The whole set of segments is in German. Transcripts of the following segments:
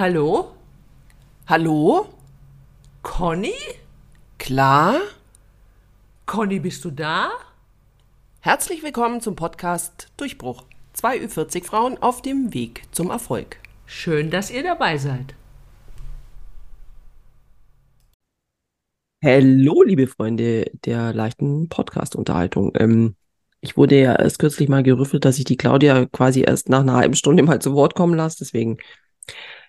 Hallo? Hallo? Conny? Klar? Conny, bist du da? Herzlich willkommen zum Podcast Durchbruch. Zwei Ü40 Frauen auf dem Weg zum Erfolg. Schön, dass ihr dabei seid. Hallo, liebe Freunde der leichten Podcast-Unterhaltung. Ähm, ich wurde ja erst kürzlich mal gerüffelt, dass ich die Claudia quasi erst nach einer halben Stunde mal zu Wort kommen lasse. Deswegen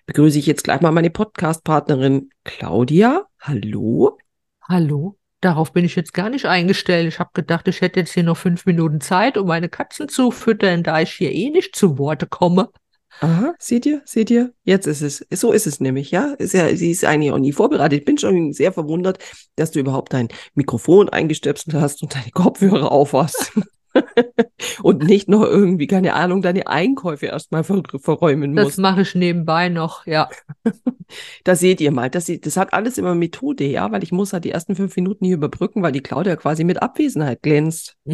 begrüße ich jetzt gleich mal meine Podcast-Partnerin Claudia. Hallo. Hallo. Darauf bin ich jetzt gar nicht eingestellt. Ich habe gedacht, ich hätte jetzt hier noch fünf Minuten Zeit, um meine Katzen zu füttern, da ich hier eh nicht zu Worte komme. Aha, seht ihr, seht ihr? Jetzt ist es. So ist es nämlich, ja. Ist ja, sie ist eigentlich auch nie vorbereitet. Ich bin schon sehr verwundert, dass du überhaupt dein Mikrofon eingestöpselt hast und deine Kopfhörer auf hast. und nicht noch irgendwie, keine Ahnung, deine Einkäufe erstmal ver verräumen musst. Das mache ich nebenbei noch, ja. da seht ihr mal, das, das hat alles immer Methode, ja, weil ich muss halt die ersten fünf Minuten hier überbrücken, weil die Claudia quasi mit Abwesenheit glänzt.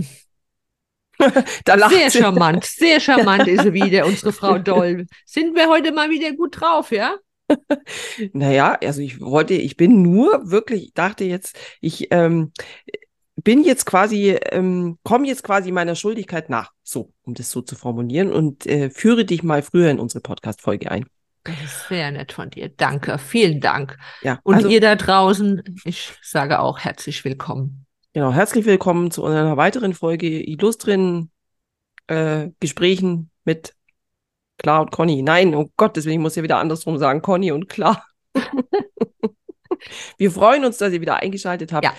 sehr sie. charmant, sehr charmant ist sie wieder, unsere Frau Doll. Sind wir heute mal wieder gut drauf, ja? naja, also ich wollte, ich bin nur wirklich, ich dachte jetzt, ich ähm, bin jetzt quasi, ähm, komme jetzt quasi meiner Schuldigkeit nach, so, um das so zu formulieren und äh, führe dich mal früher in unsere Podcast-Folge ein. Das ist sehr nett von dir. Danke, vielen Dank. Ja, und also, ihr da draußen, ich sage auch herzlich willkommen. Genau, herzlich willkommen zu einer weiteren Folge illustren äh, Gesprächen mit Klar und Conny. Nein, oh Gott, deswegen muss ich ja wieder andersrum sagen, Conny und Klar. Wir freuen uns, dass ihr wieder eingeschaltet habt. Ja.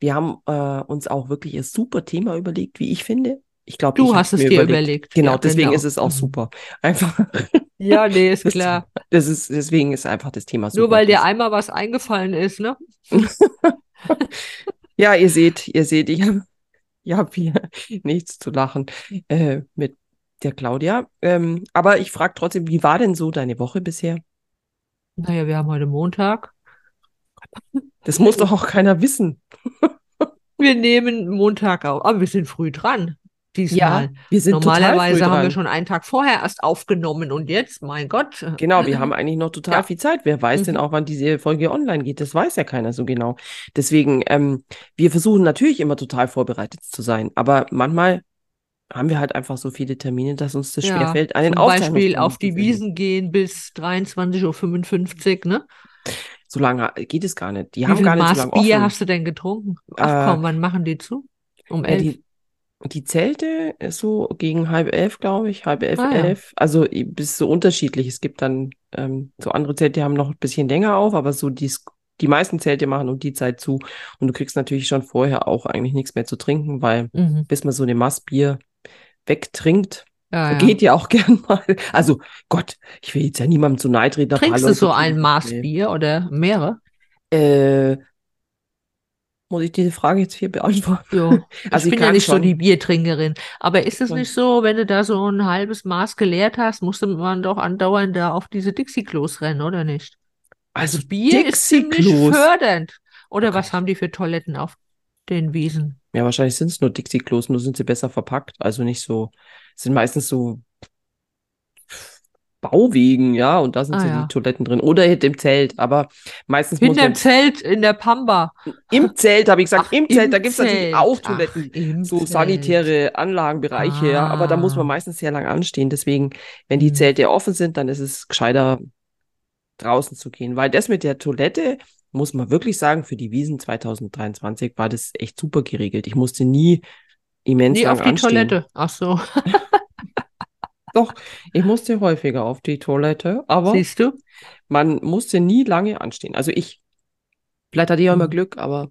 Wir haben äh, uns auch wirklich ein super Thema überlegt, wie ich finde. Ich glaube, du hast es dir überlegt. überlegt. Genau, ja, deswegen genau. ist es auch mhm. super. Einfach. Ja, nee, ist klar. Das ist, deswegen ist einfach das Thema super. Nur weil dir einmal was eingefallen ist, ne? ja, ihr seht, ihr seht, ich habe ich hab hier nichts zu lachen äh, mit der Claudia. Ähm, aber ich frage trotzdem, wie war denn so deine Woche bisher? Naja, wir haben heute Montag. Das muss doch auch keiner wissen. wir nehmen Montag auf, aber wir sind früh dran. Diesmal. Ja, wir sind Normalerweise haben wir schon einen Tag vorher erst aufgenommen und jetzt, mein Gott. Genau, wir haben eigentlich noch total ja. viel Zeit. Wer weiß mhm. denn auch, wann diese Folge online geht? Das weiß ja keiner so genau. Deswegen, ähm, wir versuchen natürlich immer total vorbereitet zu sein, aber manchmal haben wir halt einfach so viele Termine, dass uns das ja, schwerfällt, einen Zum Beispiel auf die Wiesen gehen bis 23.55 Uhr, ne? So lange geht es gar nicht. Die Wie haben viel gar nicht Maß so lange Bier offen. hast du denn getrunken? Ach komm, Äh, wann machen die zu? Um elf? die, die Zelte ist so gegen halb elf, glaube ich, halb elf, Ah ja. elf. Also ist so unterschiedlich. Es gibt dann ähm, so andere Zelte, die haben noch ein bisschen länger auf, aber so die, die meisten Zelte machen um die Zeit zu. Und du kriegst natürlich schon vorher auch eigentlich nichts mehr zu trinken, weil Mhm. bis man so eine Maß Bier wegtrinkt, Ja, ja. geht ja auch gern mal. Also Gott, ich will jetzt ja niemandem zu nahe treten. Trinkst du so ein Maß Nee. Bier oder mehrere? Äh, muss ich diese Frage jetzt hier beantworten? Jo. Also ich ich bin ja nicht so schon. die Biertrinkerin. Aber ist es nicht so, wenn du da so ein halbes Maß geleert hast, musste man doch andauernd da auf diese Dixie-Klos rennen, oder nicht? Also Bier ist ziemlich fördernd. Oder Okay. was haben die für Toiletten auf den Wiesen? Ja, wahrscheinlich sind es nur Dixie-Klos, nur sind sie besser verpackt. Also nicht so, sind meistens so Bauwegen, ja, und da sind Ah, so ja. die Toiletten drin. Oder hinter dem Zelt, aber meistens Hinterm man Zelt in der Pampa. im Zelt, habe ich gesagt, Ach, im Zelt, im da gibt es natürlich auch Ach, Toiletten, im so Zelt. sanitäre Anlagenbereiche, ja, aber da muss man Ah. meistens sehr lang anstehen. Deswegen, wenn die Hm. Zelte offen sind, dann ist es gescheiter, draußen zu gehen. Weil das mit der Toilette, muss man wirklich sagen, für die Wiesen 2023 war das echt super geregelt. Ich musste nie immens Nee, auf die anstehen. Toilette. Ach so. Doch, ich musste häufiger auf die Toilette, aber Siehst du? man musste nie lange anstehen. Also ich, vielleicht hatte ich auch immer Hm. Glück, aber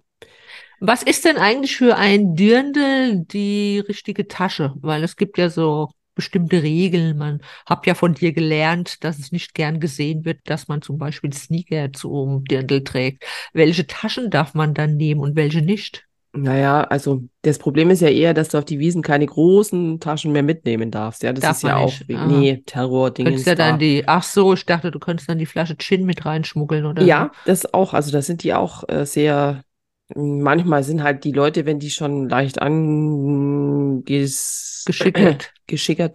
Was ist denn eigentlich für ein Dirndl die richtige Tasche? Weil es gibt ja so bestimmte Regeln. Man hat ja von dir gelernt, dass es nicht gern gesehen wird, dass man zum Beispiel Sneaker zum Dirndl trägt. Welche Taschen darf man dann nehmen und welche nicht? Naja, also das Problem ist ja eher, dass du auf die Wiesen keine großen Taschen mehr mitnehmen darfst. Ja, das Darf ist ja auch nicht. Ah. nee, Terror-Dingens Könntest ja da. dann die, ach so, ich dachte, du könntest dann die Flasche Gin mit reinschmuggeln oder Ja, das auch. Also da sind die auch äh, sehr manchmal sind halt die Leute, wenn die schon leicht anges Geschickert.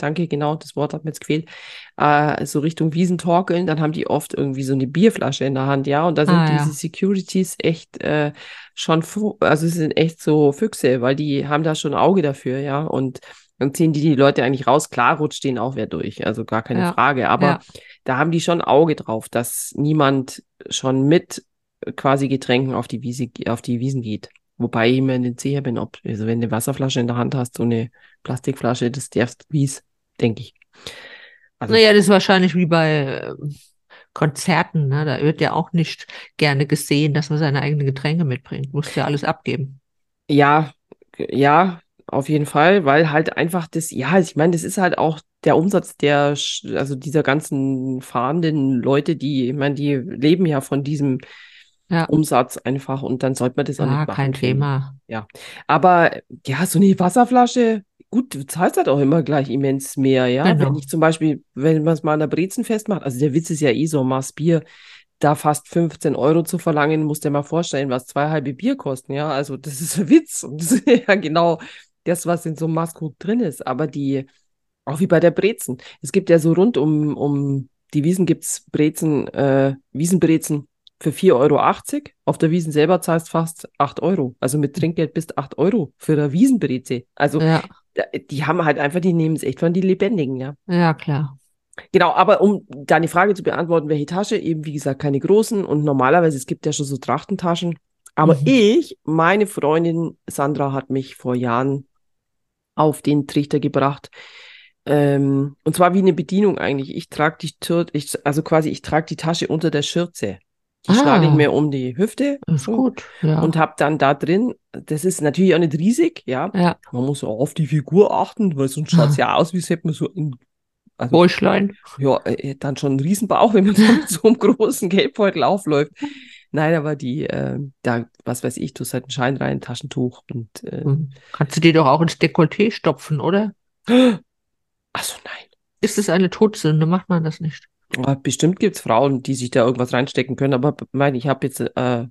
danke, genau, das Wort hat mir jetzt gefehlt, äh, so Richtung Wiesen torkeln, dann haben die oft irgendwie so eine Bierflasche in der Hand, ja, und da sind Ah, ja. diese Securities echt äh, schon, also sind echt so Füchse, weil die haben da schon ein Auge dafür, ja, und dann ziehen die die Leute eigentlich raus, klar rutscht denen auch wer durch, also gar keine Ja, Frage, aber ja. da haben die schon ein Auge drauf, dass niemand schon mit quasi Getränken auf die Wiese, auf die Wiesen geht. Wobei ich immer in den sicher bin, ob, also wenn du eine Wasserflasche in der Hand hast, so eine Plastikflasche, das darfst wies, denke ich. Also, Naja, das ist wahrscheinlich wie bei ähm, Konzerten, ne? Da wird ja auch nicht gerne gesehen, dass man seine eigenen Getränke mitbringt. Muss ja alles abgeben. ja, ja, auf jeden Fall, weil halt einfach das, ja, ich meine, das ist halt auch der Umsatz der, also dieser ganzen fahrenden Leute, die, ich meine, die leben ja von diesem Ja. Umsatz einfach und dann sollte man das auch Ja, nicht machen. kein. Thema. Aber ja, so eine Wasserflasche, gut, du zahlst halt auch immer gleich immens mehr, ja. Genau. Wenn ich zum Beispiel, wenn man es mal an der Brezen festmacht, also der Witz ist ja eh so, Maß Bier, da fast 15 Euro zu verlangen, musst dir mal vorstellen, was zwei halbe Bier kosten, ja. Also das ist ein Witz und das ist ja genau das, was in so einem Maßkrug drin ist. Aber die, auch wie bei der Brezen. Es gibt ja so rund um, um die Wiesen gibt's Brezen, äh, Wiesenbrezen für 4,80 Euro. Auf der Wiesen selber zahlst fast 8 Euro. Also mit Trinkgeld bis 8 Euro für eine Wiesenbreze. Also Ja, die haben halt einfach, die nehmen es echt von die Lebendigen, ja. ja, klar. Genau, aber um deine Frage zu beantworten, welche Tasche, eben wie gesagt, keine großen und normalerweise, es gibt ja schon so Trachtentaschen. Aber Mhm. ich, meine Freundin Sandra hat mich vor Jahren auf den Trichter gebracht. Ähm, und zwar wie eine Bedienung eigentlich. Ich trage die Tür, ich, also quasi, ich trage die Tasche unter der Schürze. Die schlage ich Ah. mir um die Hüfte Ist so, gut. Ja. und habe dann da drin, das ist natürlich auch nicht riesig, ja. ja. Man muss auch auf die Figur achten, weil sonst schaut es ja aus, wie hätte man so ein, also Bäuchlein. ja, äh, dann schon einen Riesenbauch, wenn man so mit so einem großen Geldbeutel aufläuft. Nein, aber die, äh, da, was weiß ich, du hast halt einen Schein rein, Taschentuch und äh, Hm. Kannst du dir doch auch ins Dekolleté stopfen, oder? achso, nein. Ist es eine Todsünde? Macht man das nicht? Bestimmt gibt's Frauen, die sich da irgendwas reinstecken können, aber mein, ich habe jetzt äh,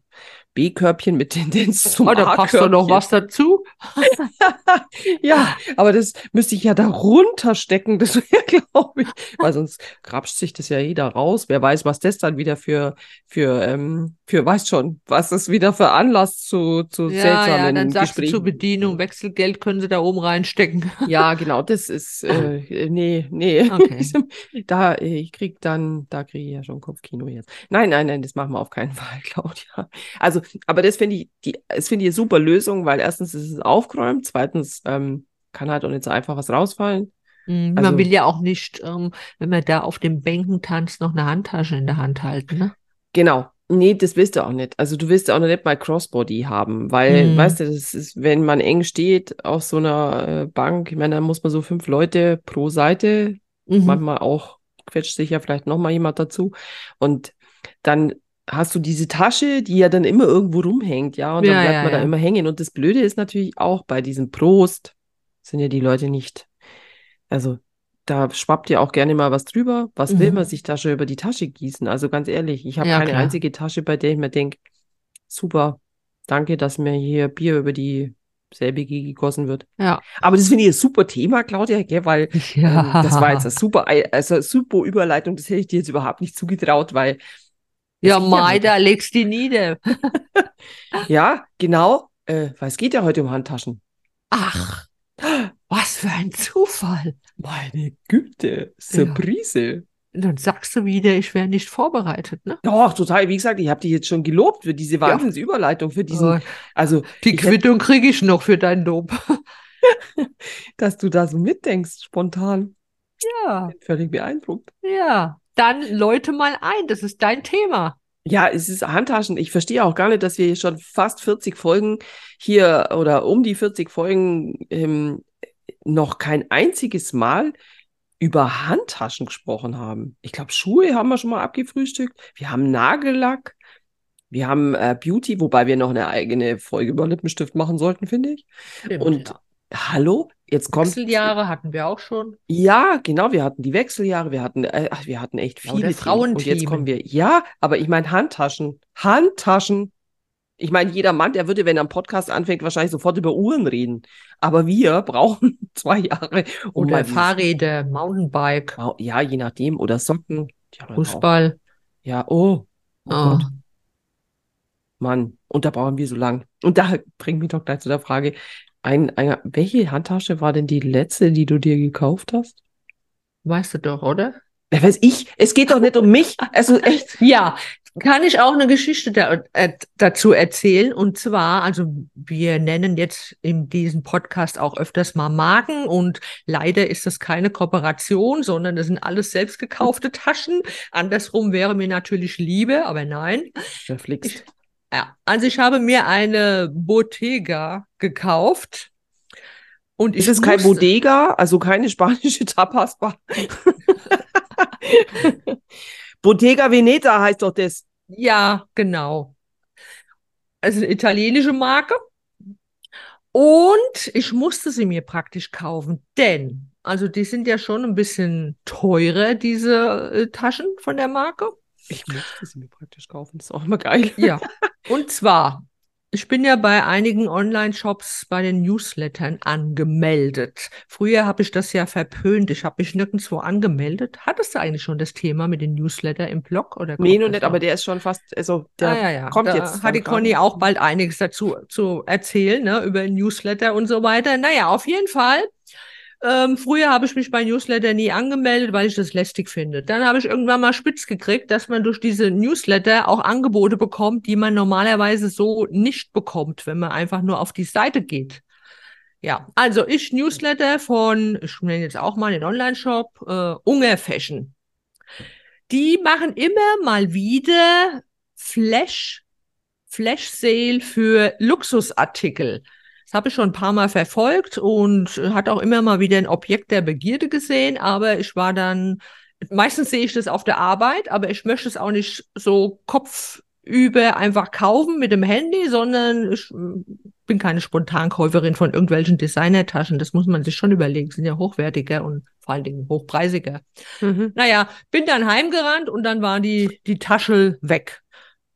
B-Körbchen mit Tendenz zum Oh, da passt doch noch was dazu. Ja, aber das müsste ich ja da runterstecken, das wäre, glaube ich, weil sonst grapscht sich das ja jeder raus. Wer weiß, was das dann wieder für, für, ähm, für, weißt schon, was das wieder für Anlass zu, zu Ja, ja, seltsamen dann sagst du zur Bedienung, Wechselgeld können sie da oben reinstecken. Ja, genau, das ist, äh, nee, nee. Okay. Da, äh, ich krieg dann, da kriege ich ja schon Kopfkino jetzt. Nein, nein, nein, das machen wir auf keinen Fall, Claudia. Also, aber das finde ich, die, das finde ich eine super Lösung, weil erstens ist es aufgeräumt, zweitens ähm, kann halt auch nicht so einfach was rausfallen. Mhm, Also- Man will ja auch nicht, ähm, wenn man da auf den Bänken tanzt, noch eine Handtasche in der Hand halten, ne? Genau. Nee, das willst du auch nicht. Also du willst ja auch noch nicht mal Crossbody haben, weil, Mhm. weißt du, das ist, wenn man eng steht auf so einer äh, Bank, ich meine, da muss man so fünf Leute pro Seite Mhm. manchmal auch quetscht sich ja vielleicht noch mal jemand dazu und dann hast du diese Tasche, die ja dann immer irgendwo rumhängt, ja, und dann Ja, bleibt ja, man da ja. immer hängen und das Blöde ist natürlich auch bei diesem Prost sind ja die Leute nicht, also da schwappt ja auch gerne mal was drüber. Was will Mhm. man sich da schon über die Tasche gießen? Also ganz ehrlich, ich habe Ja, keine klar. einzige Tasche, bei der ich mir denke, super, danke, dass mir hier Bier über die selbige gegossen wird. Ja. Aber das finde ich ein super Thema, Claudia, gell, weil ähm, das war jetzt eine super, also super Überleitung, das hätte ich dir jetzt überhaupt nicht zugetraut, weil Ja, Mai, da legst du die nieder. Ja, genau, äh, weil es geht ja heute um Handtaschen. Ach, was für ein Zufall. Meine Güte, Surprise. Und dann sagst du wieder, ich wäre nicht vorbereitet, ne? Doch, total. Wie gesagt, ich habe dich jetzt schon gelobt für diese Wahnsinnsüberleitung, für diesen, also, die Quittung kriege ich noch für dein Lob. dass du da so mitdenkst, spontan. Ja, Völlig beeindruckt. ja. Dann läute mal ein, das ist dein Thema. Ja, es ist Handtaschen. Ich verstehe auch gar nicht, dass wir schon fast 40 Folgen hier oder um die 40 Folgen ähm, noch kein einziges Mal über Handtaschen gesprochen haben. Ich glaube, Schuhe haben wir schon mal abgefrühstückt. Wir haben Nagellack. Wir haben äh, Beauty, wobei wir noch eine eigene Folge über Lippenstift machen sollten, finde ich. Stimmt, Und ja. hallo, jetzt kommt. Wechseljahre hatten wir auch schon. Ja, genau, wir hatten die Wechseljahre, wir hatten, äh, ach, wir hatten echt Ja, viele oder Themen. Und jetzt kommen wir, ja, aber ich meine Handtaschen, Handtaschen. Ich meine, jeder Mann, der würde, wenn er einen Podcast anfängt, wahrscheinlich sofort über Uhren reden. Aber wir brauchen zwei Jahre. um Oder Fahrräder, Mountainbike, Ja, je nachdem. Oder Socken. Fußball. Ja, oh. Oh Oh. Mann. Und da brauchen wir so lang. Und da bringt mich doch gleich zu der Frage, ein, ein, welche Handtasche war denn die letzte, die du dir gekauft hast? Weißt du doch, oder? Wer weiß ich, es geht doch nicht um mich. Also echt. Ja, kann ich auch eine Geschichte da, äh, dazu erzählen. Und zwar, also wir nennen jetzt in diesem Podcast auch öfters mal Marken und leider ist das keine Kooperation, sondern das sind alles selbst gekaufte Taschen. Andersrum wäre mir natürlich Liebe, aber nein. Verflixt. Ja, also ich habe mir eine Bottega gekauft. Und Ist es kein Bodega, also keine spanische Tapas-Bar? Bottega Veneta heißt doch das. Ja, genau. Also eine italienische Marke. Und ich musste sie mir praktisch kaufen, denn, also die sind ja schon ein bisschen teurer, diese äh, Taschen von der Marke. Ich musste sie mir praktisch kaufen, das ist auch immer geil. Ja. Und zwar, ich bin ja bei einigen Online-Shops bei den Newslettern angemeldet. Früher habe ich das ja verpönt. Ich habe mich nirgendwo angemeldet. Hattest du eigentlich schon das Thema mit den Newsletter im Blog oder Nee, noch nicht, aber der ist schon fast, also der ah, ja, ja. kommt da jetzt. Hat die. Conny auch bald einiges dazu zu erzählen, ne, über Newsletter und so weiter. Naja, auf jeden Fall. Ähm, früher habe ich mich bei Newsletter nie angemeldet, weil ich das lästig finde. Dann habe ich irgendwann mal spitz gekriegt, dass man durch diese Newsletter auch Angebote bekommt, die man normalerweise so nicht bekommt, wenn man einfach nur auf die Seite geht. Ja, also ich Newsletter von, ich nenne jetzt auch mal den Online-Shop, äh, Unger Fashion. Die machen immer mal wieder Flash, Flash Sale für Luxusartikel. Das habe ich schon ein paar Mal verfolgt und äh, hat auch immer mal wieder ein Objekt der Begierde gesehen, aber ich war dann, meistens sehe ich das auf der Arbeit, aber ich möchte es auch nicht so kopfüber einfach kaufen mit dem Handy, sondern ich mm, bin keine Spontankäuferin von irgendwelchen Designertaschen. Das muss man sich schon überlegen, sind ja hochwertiger und vor allen Dingen hochpreisiger. Mhm. Naja, bin dann heimgerannt und dann war die, die Tasche weg.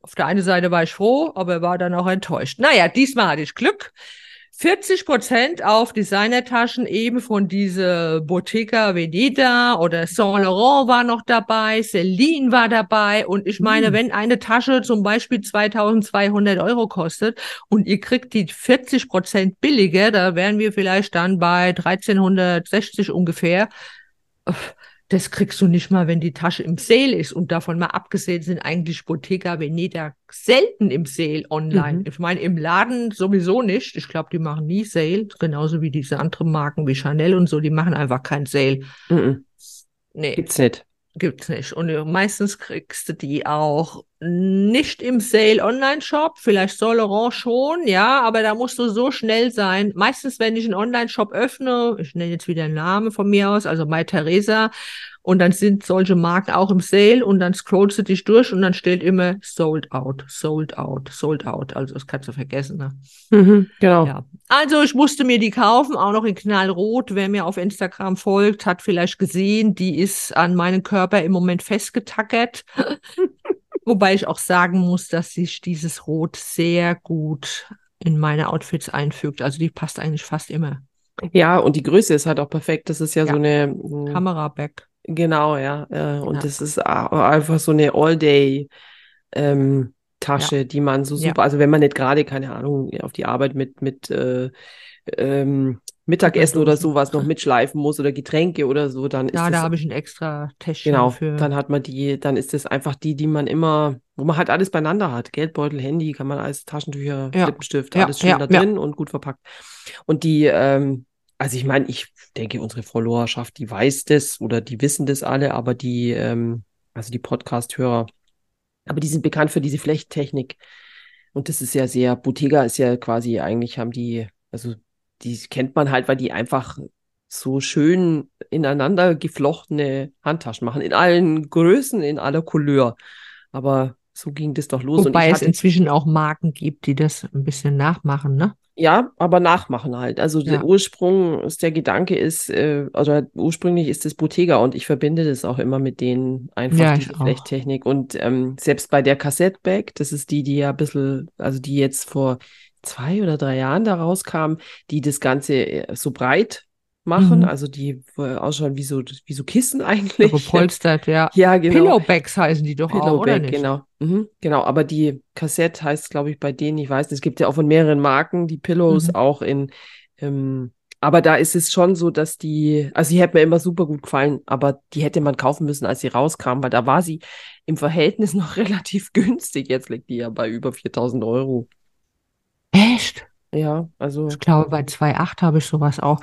Auf der einen Seite war ich froh, aber war dann auch enttäuscht. Naja, diesmal hatte ich Glück. 40 Prozent auf Designertaschen eben von diese Bottega Veneta oder Saint Laurent war noch dabei, Celine war dabei und ich meine, Hm. wenn eine Tasche zum Beispiel 2200 Euro kostet und ihr kriegt die 40 Prozent billiger, da wären wir vielleicht dann bei 1360 ungefähr. Das kriegst du nicht mal, wenn die Tasche im Sale ist. Und davon mal abgesehen sind eigentlich Bottega Veneta selten im Sale online. Mhm. Ich meine, im Laden sowieso nicht. Ich glaube, die machen nie Sale. Genauso wie diese anderen Marken wie Chanel und so. Die machen einfach kein Sale. Mhm. Nee. Gibt's nicht. Gibt's nicht. Und äh, meistens kriegst du die auch nicht im Sale Online-Shop. Vielleicht Saint Laurent schon, ja, aber da musst du so schnell sein. Meistens, wenn ich einen Online-Shop öffne, ich nenne jetzt wieder einen Namen von mir aus, also Mai Theresa, und dann sind solche Marken auch im Sale und dann scrollst du dich durch und dann steht immer sold out, sold out, sold out. Also das kannst du vergessen, ne? Mhm. Genau. Ja. Also ich musste mir die kaufen, auch noch in Knallrot. Wer mir auf Instagram folgt, hat vielleicht gesehen, die ist an meinen Körper im Moment festgetackert. Wobei ich auch sagen muss, dass sich dieses Rot sehr gut in meine Outfits einfügt. Also die passt eigentlich fast immer. Ja, und die Größe ist halt auch perfekt. Das ist ja, Ja. so eine, mh, Kameraback. Genau, ja. Äh, und Ja. das ist einfach so eine All-Day ähm, Tasche, die man so Ja. super, also wenn man nicht gerade, keine Ahnung, auf die Arbeit mit, mit äh, ähm, Mittagessen oder sowas noch mitschleifen muss oder Getränke oder so, dann ist Ja, da habe ich ein extra Täschchen Genau, für. dann hat man die, dann ist das einfach die, die man immer, wo man halt alles beieinander hat. Geldbeutel, Handy, kann man alles, Taschentücher, Ja, Lippenstift, ja, alles schön ja, da ja. drin und gut verpackt. Und die, ähm, also ich meine, ich denke, unsere Followerschaft, die weiß das oder die wissen das alle, aber die, ähm, also die Podcast-Hörer, aber die sind bekannt für diese Flechttechnik. Und das ist ja sehr, Bottega ist ja quasi, eigentlich haben die, also die kennt man halt, weil die einfach so schön ineinander geflochtene Handtaschen machen, in allen Größen, in aller Couleur. Aber so ging das doch los. Wobei es hatte, inzwischen auch Marken gibt, die das ein bisschen nachmachen, ne? Ja, aber nachmachen halt. Also Ja. der Ursprung, ist der Gedanke ist, äh, oder ursprünglich ist es Bottega und ich verbinde das auch immer mit denen einfach Ja, diese. Flechttechnik. Und ähm, selbst bei der Cassettebag, das ist die, die ja ein bisschen, also die jetzt vor zwei oder drei Jahren da rauskam, die das Ganze äh, so breit machen, Mhm. also die äh, ausschauen wie so, wie so Kissen eigentlich. gepolstert, ja. Ja, genau. Pillowbags heißen die doch auch, oder Pillowback, nicht? genau. Mhm, genau, aber die Kassette heißt, glaube ich, bei denen, ich weiß nicht, es gibt ja auch von mehreren Marken die Pillows Mhm. auch in, ähm, aber da ist es schon so, dass die, also die hätte mir immer super gut gefallen, aber die hätte man kaufen müssen, als sie rauskam, weil da war sie im Verhältnis noch relativ günstig. Jetzt liegt die ja bei über 4000 Euro. Echt? Ja, also, Ich glaube, bei 2,8 habe ich sowas auch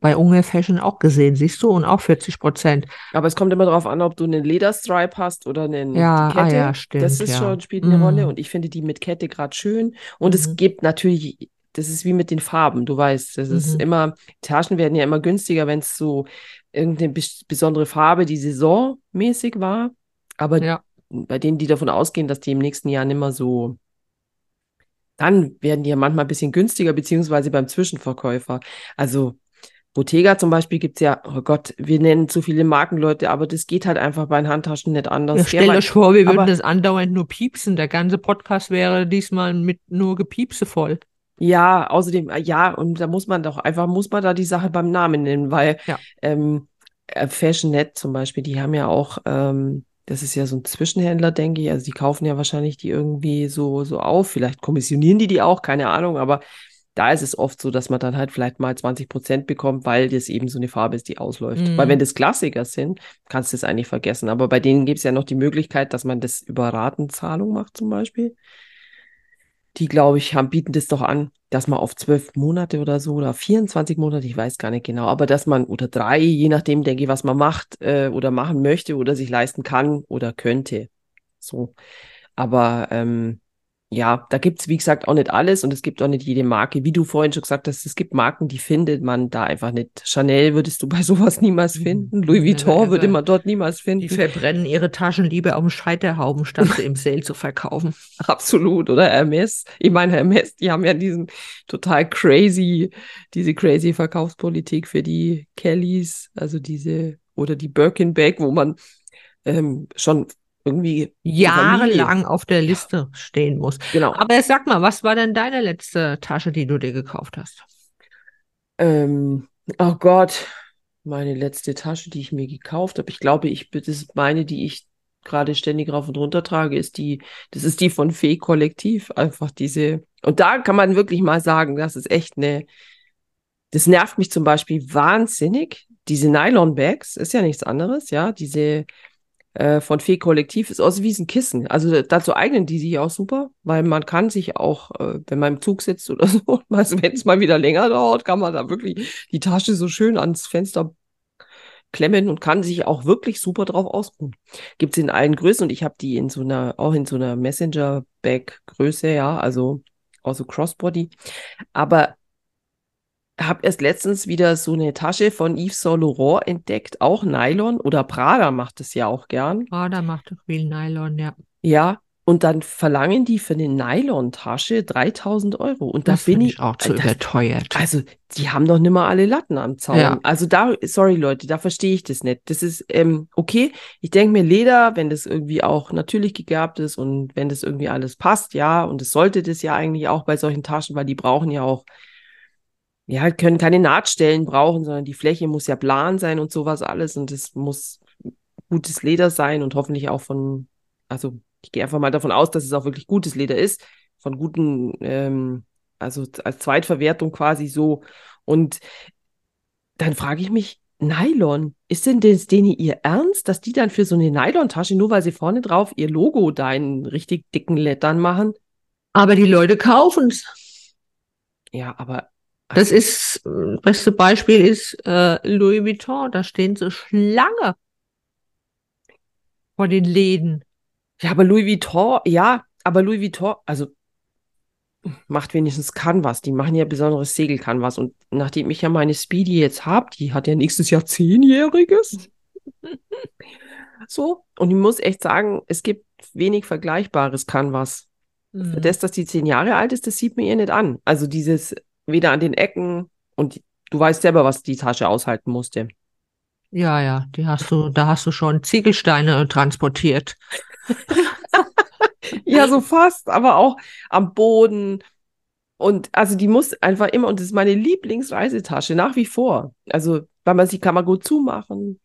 bei Unge Fashion auch gesehen, siehst du? Und auch 40 Prozent. aber es kommt immer darauf an, ob du einen Lederstripe hast oder einen, Ja, ah Kette. ja, Das stimmt, ist ja. schon, spielt eine Rolle Mhm. und ich finde die mit Kette gerade schön. Und es Mhm. gibt natürlich, das ist wie mit den Farben, du weißt, das ist Mhm. immer, Taschen werden ja immer günstiger, wenn es so irgendeine bes- besondere Farbe, die saisonmäßig war. Aber Ja. bei denen, die davon ausgehen, dass die im nächsten Jahr nicht mehr so, dann werden die ja manchmal ein bisschen günstiger, beziehungsweise beim Zwischenverkäufer. Also Bottega zum Beispiel gibt es ja, oh Gott, wir nennen zu viele Markenleute, aber das geht halt einfach bei den Handtaschen nicht anders. Ja, stellt euch vor, wir würden das andauernd nur piepsen. Der ganze Podcast wäre diesmal mit nur Gepiepse voll. Ja, außerdem, äh, ja, und da muss man doch einfach, muss man da die Sache beim Namen nennen, weil Ja. ähm, äh, Fashionet zum Beispiel, die haben ja auch, ähm, das ist ja so ein Zwischenhändler, denke ich, also die kaufen ja wahrscheinlich die irgendwie so, so auf, vielleicht kommissionieren die die auch, keine Ahnung, aber da ist es oft so, dass man dann halt vielleicht mal 20 Prozent bekommt, weil das eben so eine Farbe ist, die ausläuft. Mhm. Weil wenn das Klassiker sind, kannst du es eigentlich vergessen, aber bei denen gibt es ja noch die Möglichkeit, dass man das über Ratenzahlung macht zum Beispiel die, glaube ich, haben, bieten das doch an, dass man auf zwölf Monate oder so oder 24 Monate, ich weiß gar nicht genau, aber dass man oder drei, je nachdem, denke ich, was man macht äh, oder machen möchte oder sich leisten kann oder könnte. So. Aber ähm, ja, da gibt es, wie gesagt, auch nicht alles und es gibt auch nicht jede Marke. Wie du vorhin schon gesagt hast, es gibt Marken, die findet man da einfach nicht. Chanel würdest du bei sowas niemals Mhm. finden. Louis Vuitton würde ever. man dort niemals Die finden. verbrennen ihre Taschen lieber auf dem Scheiterhauben, statt sie im Sale zu verkaufen. Absolut, oder Hermes. Ich meine, Hermes, die haben ja diesen total crazy, diese crazy Verkaufspolitik für die Kellys, also diese, oder die Birkin Bag, wo man ähm, schon irgendwie Jahrelang auf der Liste stehen muss. Genau. Aber sag mal, was war denn deine letzte Tasche, die du dir gekauft hast? Ähm, oh Gott, meine letzte Tasche, die ich mir gekauft habe. Ich glaube, ich, das ist meine, die ich gerade ständig rauf und runter trage, ist die, das ist die von Fee Kollektiv. Einfach diese, und da kann man wirklich mal sagen, das ist echt eine, das nervt mich zum Beispiel wahnsinnig. Diese Nylon-Bags ist ja nichts anderes, ja, diese äh, von Fee Kollektiv ist aus wie ein Kissen. Also dazu eignen die sich auch super, weil man kann sich auch, äh, wenn man im Zug sitzt oder so, wenn es mal wieder länger dauert, kann man da wirklich die Tasche so schön ans Fenster klemmen und kann sich auch wirklich super drauf ausruhen. Gibt es in allen Größen und ich habe die in so einer, auch in so einer Messenger-Bag-Größe, ja, also auch so Crossbody. Aber habe erst letztens wieder so eine Tasche von Yves Saint Laurent entdeckt, auch Nylon oder Prada macht es ja auch gern. Ah, da macht doch viel Nylon, ja. Ja, und dann verlangen die für eine Nylon-Tasche 3000 Euro. Und da Das bin finde ich, ich auch zu das, überteuert. also, die haben doch nicht mal alle Latten am Zaun. Ja. Also da, sorry Leute, da verstehe ich das nicht. Das ist, ähm, okay, ich denke mir Leder, wenn das irgendwie auch natürlich gegerbt ist und wenn das irgendwie alles passt, ja, und es sollte das ja eigentlich auch bei solchen Taschen, weil die brauchen ja auch, ja, können keine Nahtstellen brauchen, sondern die Fläche muss ja plan sein und sowas alles und es muss gutes Leder sein und hoffentlich auch von, also ich gehe einfach mal davon aus, dass es auch wirklich gutes Leder ist, von guten, ähm, also als Zweitverwertung quasi so. Und dann frage ich mich, Nylon, ist denn das denen ihr Ernst, dass die dann für so eine Nylontasche, nur weil sie vorne drauf ihr Logo da in richtig dicken Lettern machen? Aber die Leute kaufen es. Ja, aber Das ist, äh, beste Beispiel ist äh, Louis Vuitton. Da stehen so Schlange vor den Läden. Ja, aber Louis Vuitton, ja, aber Louis Vuitton, also macht wenigstens Canvas. Die machen ja besonderes Segel-Canvas. Und nachdem ich ja meine Speedy jetzt habe, die hat ja nächstes Jahr zehnjähriges. so. Und ich muss echt sagen, es gibt wenig vergleichbares Canvas. Für Mhm. das, dass die zehn Jahre alt ist, das sieht mir ihr nicht an. Also dieses, weder an den Ecken und du weißt selber, was die Tasche aushalten musste. Ja, ja, die hast du, da hast du schon Ziegelsteine transportiert. ja, so fast, aber auch am Boden. Und also die muss einfach immer, und das ist meine Lieblingsreisetasche nach wie vor. Also, weil man sie kann man gut zumachen.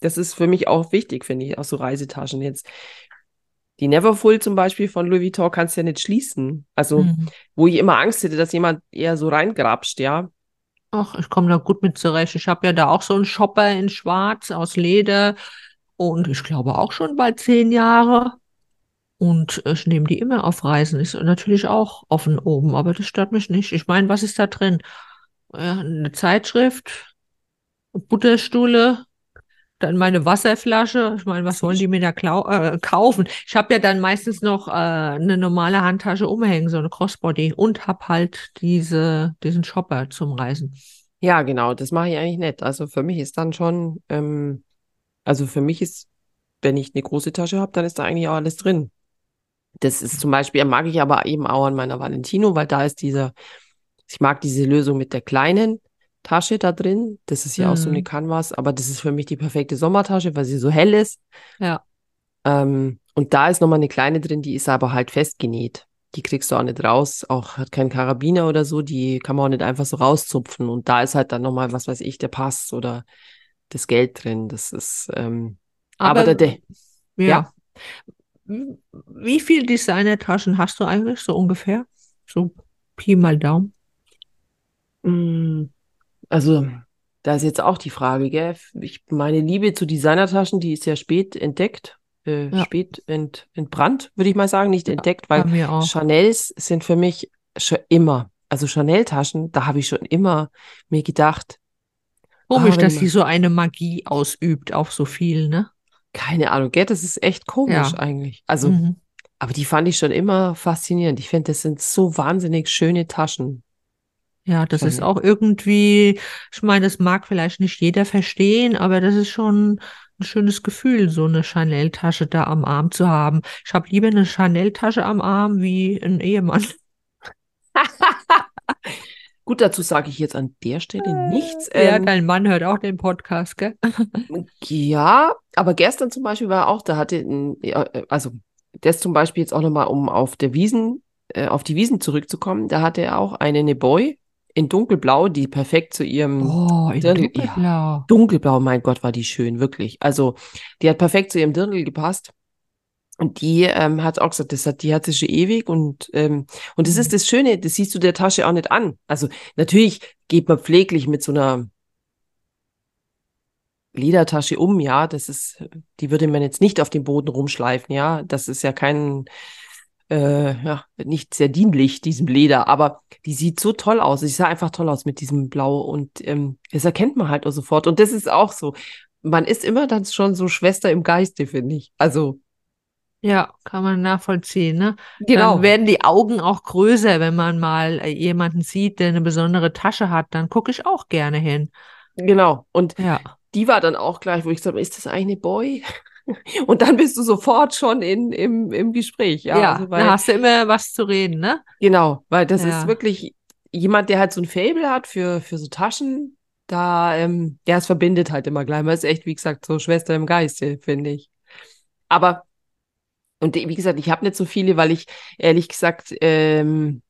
Das ist für mich auch wichtig, finde ich, auch so Reisetaschen jetzt. Die Neverfull zum Beispiel von Louis Vuitton kannst du ja nicht schließen. Also, mhm. wo ich immer Angst hätte, dass jemand eher so reingrapscht, ja. Ach, ich komme da gut mit zurecht. Ich habe ja da auch so einen Shopper in Schwarz aus Leder und ich glaube auch schon bald zehn Jahre. Und ich nehme die immer auf Reisen. Ist natürlich auch offen oben, aber das stört mich nicht. Ich meine, was ist da drin? Ja, eine Zeitschrift, Butterstuhle, dann meine Wasserflasche. Ich meine, was wollen die mir da äh, kaufen? Ich habe ja dann meistens noch äh, eine normale Handtasche umhängen, so eine Crossbody und hab halt diese, diesen Shopper zum Reisen. Ja, genau, das mache ich eigentlich nicht. Also für mich ist dann schon, ähm, also für mich ist, wenn ich eine große Tasche habe, dann ist da eigentlich auch alles drin. Das ist zum Beispiel, mag ich aber eben auch an meiner Valentino, weil da ist dieser, ich mag diese Lösung mit der kleinen Tasche da drin. Das ist ja mhm. auch so eine mhm. Canvas, aber das ist für mich die perfekte Sommertasche, weil sie so hell ist. Ja. Ähm, und da ist nochmal eine kleine drin, die ist aber halt festgenäht. Die kriegst du auch nicht raus, auch hat keinen Karabiner oder so, die kann man auch nicht einfach so rauszupfen. Und da ist halt dann nochmal, was weiß ich, der Pass oder das Geld drin. Das ist, ähm, aber, aber der, ja. ja. Wie viele Designertaschen hast du eigentlich so ungefähr? So Pi mal Daumen. Also, da ist jetzt auch die Frage, gell? Ich, meine Liebe zu Designertaschen, die ist ja spät entdeckt, äh, ja. spät ent, entbrannt, würde ich mal sagen, nicht ja, entdeckt, weil Chanels sind für mich schon immer, also Chanel-Taschen, da habe ich schon immer mir gedacht. Komisch, oh, dass sie so eine Magie ausübt auf so viel, ne? Keine Ahnung, gell? Das ist echt komisch ja. eigentlich. Also, mhm. aber die fand ich schon immer faszinierend. Ich finde, das sind so wahnsinnig schöne Taschen. Ja, das ist auch irgendwie, ich meine, das mag vielleicht nicht jeder verstehen, aber das ist schon ein schönes Gefühl, so eine Chanel-Tasche da am Arm zu haben. Ich habe lieber eine Chanel-Tasche am Arm wie ein Ehemann. Gut, dazu sage ich jetzt an der Stelle nichts. Ja, ähm, dein Mann hört auch den Podcast, gell? ja, aber gestern zum Beispiel war auch, da hatte, also das zum Beispiel jetzt auch nochmal, um auf der Wiesen, äh, auf die Wiesen zurückzukommen, da hatte er auch eine Neboy in dunkelblau, die perfekt zu ihrem Oh, in Dirndl, dunkelblau. Ja, dunkelblau, mein Gott, war die schön, wirklich. Also, die hat perfekt zu ihrem Dirndl gepasst. Und die ähm, hat auch gesagt, das hat, die hat sie schon ewig und ähm, und das ist mhm. das Schöne, das siehst du der Tasche auch nicht an. Also natürlich geht man pfleglich mit so einer Ledertasche um, ja, das ist, die würde man jetzt nicht auf dem Boden rumschleifen, ja, das ist ja kein äh, ja, nicht sehr dienlich, diesem Leder, aber die sieht so toll aus. Sie sah einfach toll aus mit diesem Blau und ähm, das erkennt man halt auch sofort. Und das ist auch so. Man ist immer dann schon so Schwester im Geiste, finde ich. Also. Ja, kann man nachvollziehen, ne? Genau. Dann werden die Augen auch größer, wenn man mal äh, jemanden sieht, der eine besondere Tasche hat, dann gucke ich auch gerne hin. Genau. Und ja. die war dann auch gleich, wo ich gesagt habe, ist das eigentlich eine Boy? Und dann bist du sofort schon in, im, im Gespräch. Ja, ja also, weil, da hast du immer was zu reden, ne? Genau, weil das ja. ist wirklich jemand, der halt so ein Fable hat für, für so Taschen. Da, ähm, ja, es verbindet halt immer gleich. Man ist echt, wie gesagt, so Schwester im Geiste, finde ich. Aber, und wie gesagt, ich habe nicht so viele, weil ich ehrlich gesagt, ähm,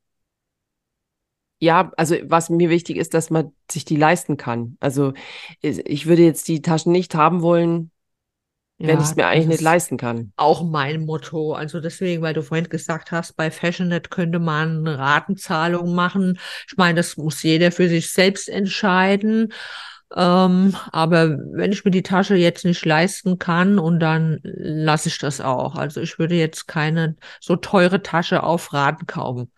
ja, also was mir wichtig ist, dass man sich die leisten kann. Also ich würde jetzt die Taschen nicht haben wollen, wenn ja, ich es mir eigentlich nicht leisten kann. Auch mein Motto. Also deswegen, weil du vorhin gesagt hast, bei Fashionet könnte man eine Ratenzahlung machen. Ich meine, das muss jeder für sich selbst entscheiden. Ähm, aber wenn ich mir die Tasche jetzt nicht leisten kann und dann lasse ich das auch. Also ich würde jetzt keine so teure Tasche auf Raten kaufen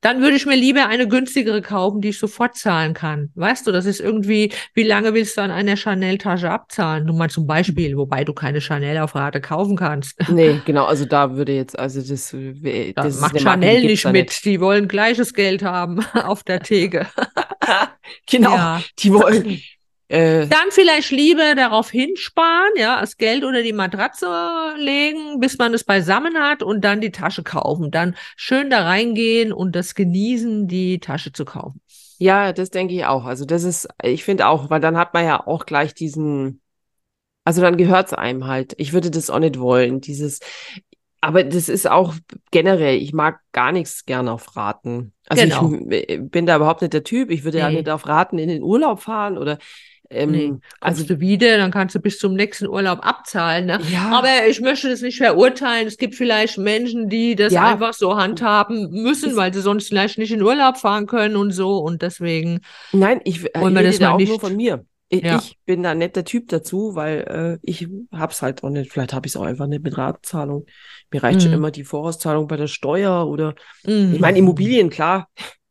dann würde ich mir lieber eine günstigere kaufen, die ich sofort zahlen kann. Weißt du, das ist irgendwie, wie lange willst du an einer Chanel-Tasche abzahlen? Nur mal zum Beispiel, wobei du keine Chanel auf Rate kaufen kannst. Nee, genau, also da würde jetzt, also das, äh, das da macht Chanel nicht mit. Nicht. Die wollen gleiches Geld haben auf der Theke. genau, ja. die wollen, Äh, Dann vielleicht lieber darauf hinsparen, ja, das Geld unter die Matratze legen, bis man es beisammen hat und dann die Tasche kaufen. Dann schön da reingehen und das genießen, die Tasche zu kaufen. ja, das denke ich auch. Also das ist, ich finde auch, weil dann hat man ja auch gleich diesen, also dann gehört es einem halt. Ich würde das auch nicht wollen, dieses, aber das ist auch generell, ich mag gar nichts gern auf Raten. Also Genau. ich bin da überhaupt nicht der Typ. Ich würde ja Nee. nicht auf Raten in den Urlaub fahren oder ähm, Nee, also du wieder, dann kannst du bis zum nächsten Urlaub abzahlen. Ne? ja, Aber ich möchte das nicht verurteilen. Es gibt vielleicht Menschen, die das Ja. einfach so handhaben müssen, weil sie sonst vielleicht nicht in Urlaub fahren können und so. Und deswegen, nein, ich, ich Wollen wir das da mal auch nur nicht- von mir. Ich, Ja. ich bin da nicht der Typ dazu, weil äh, ich hab's halt auch nicht. Vielleicht habe ich es auch einfach nicht mit Ratzahlung. Mir reicht schon Mhm. immer die Vorauszahlung bei der Steuer oder mm. ich meine Immobilien, klar.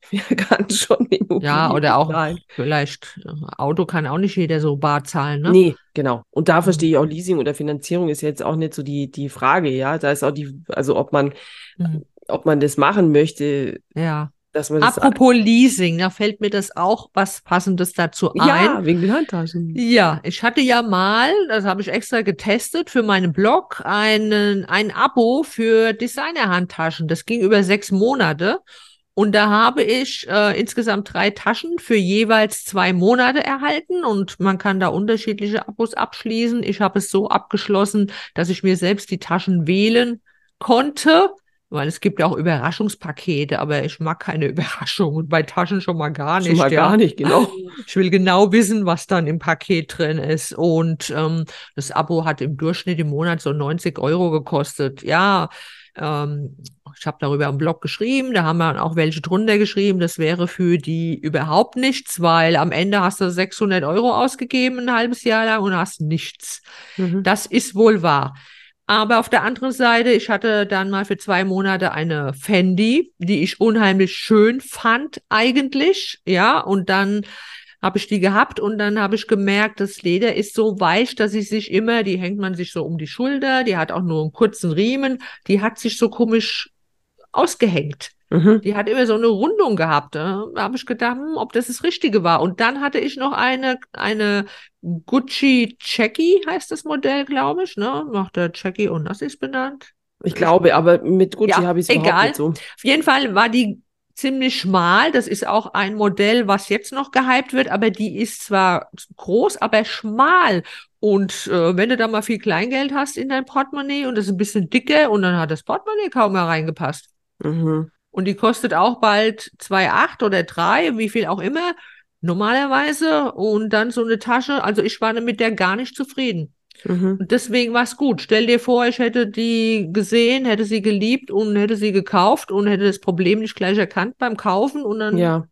Wer kann schon Immobilien Ja, oder auch bezahlen? vielleicht äh, Auto kann auch nicht jeder so bar zahlen, ne? Nee, genau. Und da Mhm. verstehe ich auch Leasing oder Finanzierung ist jetzt auch nicht so die, die Frage, ja. Da ist auch die, also ob man, Mhm. ob man das machen möchte, Ja. dass man das. Apropos Leasing, da fällt mir das auch was Passendes dazu ein. ja, wegen den Handtaschen. Ja, ich hatte ja mal, das habe ich extra getestet für meinen Blog, einen, ein Abo für Designer-Handtaschen. Das ging über sechs Monate. Und da habe ich äh, insgesamt drei Taschen für jeweils zwei Monate erhalten und man kann da unterschiedliche Abos abschließen. Ich habe es so abgeschlossen, dass ich mir selbst die Taschen wählen konnte, weil es gibt ja auch Überraschungspakete, aber ich mag keine Überraschung und bei Taschen schon mal gar nicht. Schon mal ja. gar nicht, genau. Ich will genau wissen, was dann im Paket drin ist. Und ähm, das Abo hat im Durchschnitt im Monat so 90 Euro gekostet. Ja, ähm, ich habe darüber im Blog geschrieben, da haben wir auch welche drunter geschrieben. Das wäre für die überhaupt nichts, weil am Ende hast du 600 Euro ausgegeben ein halbes Jahr lang und hast nichts. Mhm. Das ist wohl wahr. Aber auf der anderen Seite, ich hatte dann mal für zwei Monate eine Fendi, die ich unheimlich schön fand eigentlich, ja, und dann habe ich die gehabt und dann habe ich gemerkt, das Leder ist so weich, dass sie sich immer, die hängt man sich so um die Schulter, die hat auch nur einen kurzen Riemen, die hat sich so komisch ausgehängt. Mhm. Die hat immer so eine Rundung gehabt. Da habe ich gedacht, hm, ob das das Richtige war. Und dann hatte ich noch eine, eine Gucci Jackie, heißt das Modell, glaube ich, ne? Nach der Jackie und Nassis benannt. Ich glaube, aber mit Gucci Ja, habe ich es überhaupt egal. nicht so. Auf jeden Fall war die ziemlich schmal. Das ist auch ein Modell, was jetzt noch gehypt wird, aber die ist zwar groß, aber schmal. Und äh, wenn du da mal viel Kleingeld hast in dein Portemonnaie und das ist ein bisschen dicker und dann hat das Portemonnaie kaum mehr reingepasst. Mhm. Und die kostet auch bald 2,8 oder 3, wie viel auch immer, normalerweise. Und dann so eine Tasche. Also ich war mit der gar nicht zufrieden. Mhm. Und deswegen war es gut. Stell dir vor, ich hätte die gesehen, hätte sie geliebt und hätte sie gekauft und hätte das Problem nicht gleich erkannt beim Kaufen und dann Ja,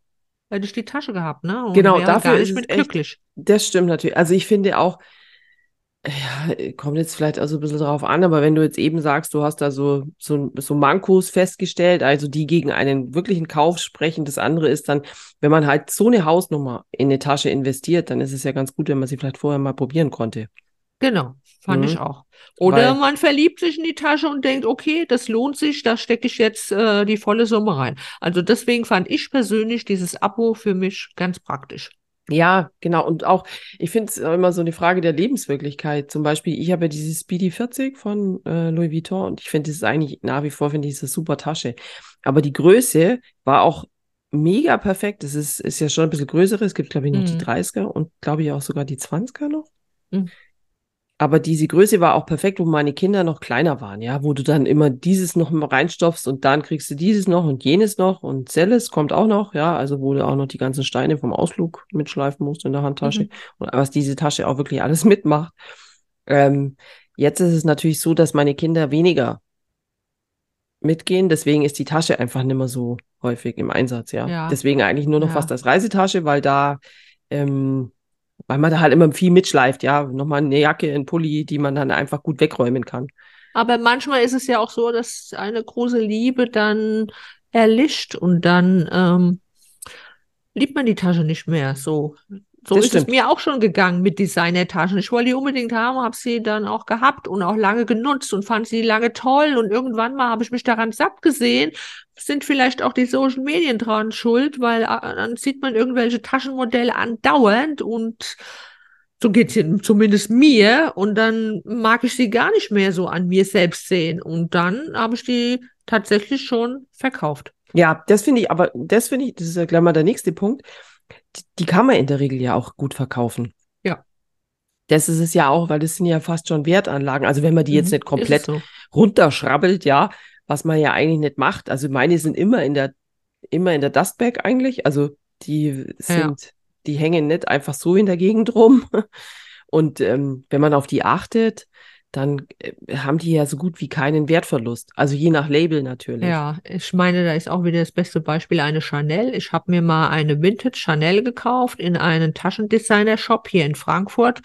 hätte ich die Tasche gehabt, ne? Und Genau, dafür ist mit echt- glücklich. das stimmt natürlich. Also ich finde auch, ja, kommt jetzt vielleicht also ein bisschen drauf an, aber wenn du jetzt eben sagst, du hast da so, so, so Mankos festgestellt, also die gegen einen wirklichen Kauf sprechen, das andere ist dann, wenn man halt so eine Hausnummer in eine Tasche investiert, dann ist es ja ganz gut, wenn man sie vielleicht vorher mal probieren konnte. Genau, fand Mhm. ich auch. Oder Weil- man verliebt sich in die Tasche und denkt, okay, das lohnt sich, da stecke ich jetzt äh, die volle Summe rein. Also deswegen fand ich persönlich dieses Abo für mich ganz praktisch. Ja, genau. Und auch, ich finde es immer so eine Frage der Lebenswirklichkeit. Zum Beispiel, ich habe ja dieses Speedy 40 von äh, Louis Vuitton und ich finde, das ist eigentlich nach wie vor, finde ich, eine super Tasche. Aber die Größe war auch mega perfekt. Das ist, ist ja schon ein bisschen größere. Es gibt, glaube ich, noch die Mhm. 30er und glaube ich auch sogar die 20er noch. Mhm. Aber diese Größe war auch perfekt, wo meine Kinder noch kleiner waren, ja, wo du dann immer dieses noch reinstopfst und dann kriegst du dieses noch und jenes noch und Selles kommt auch noch, ja, also wo du auch noch die ganzen Steine vom Ausflug mitschleifen musst in der Handtasche Mhm. und was diese Tasche auch wirklich alles mitmacht. Ähm, jetzt ist es natürlich so, dass meine Kinder weniger mitgehen, deswegen ist die Tasche einfach nicht mehr so häufig im Einsatz, ja. Ja. Deswegen eigentlich nur noch Ja. fast als Reisetasche, weil da ähm, weil man da halt immer viel mitschleift, ja. Nochmal eine Jacke, ein Pulli, die man dann einfach gut wegräumen kann. Aber manchmal ist es ja auch so, dass eine große Liebe dann erlischt und dann ähm, liebt man die Tasche nicht mehr. So, so Das ist es stimmt. mir auch schon gegangen mit Designertaschen. Ich wollte die unbedingt haben, habe sie dann auch gehabt und auch lange genutzt und fand sie lange toll. Und irgendwann mal habe ich mich daran satt gesehen. Sind vielleicht auch die Social Medien dran schuld, weil äh, dann sieht man irgendwelche Taschenmodelle andauernd und So geht's hier zumindest mir und dann mag ich sie gar nicht mehr so an mir selbst sehen und dann habe ich die tatsächlich schon verkauft. Ja, das finde ich, aber das finde ich, das ist ja gleich mal der nächste Punkt. Die, kann man in der Regel ja auch gut verkaufen. Ja. Das ist es ja auch, weil das sind ja fast schon Wertanlagen. Also wenn man die jetzt Mhm, nicht ist komplett so. runterschrabbelt, ja, was man ja eigentlich nicht macht. Also meine sind immer in der, immer in der Dustbag eigentlich. Also die sind, die hängen nicht einfach so in der Gegend rum. Und ähm, wenn man auf die achtet, dann äh, haben die ja so gut wie keinen Wertverlust. Also je nach Label natürlich. Ja, ich meine, da ist auch wieder das beste Beispiel eine Chanel. Ich habe mir mal eine Vintage Chanel gekauft in einen Taschendesigner-Shop hier in Frankfurt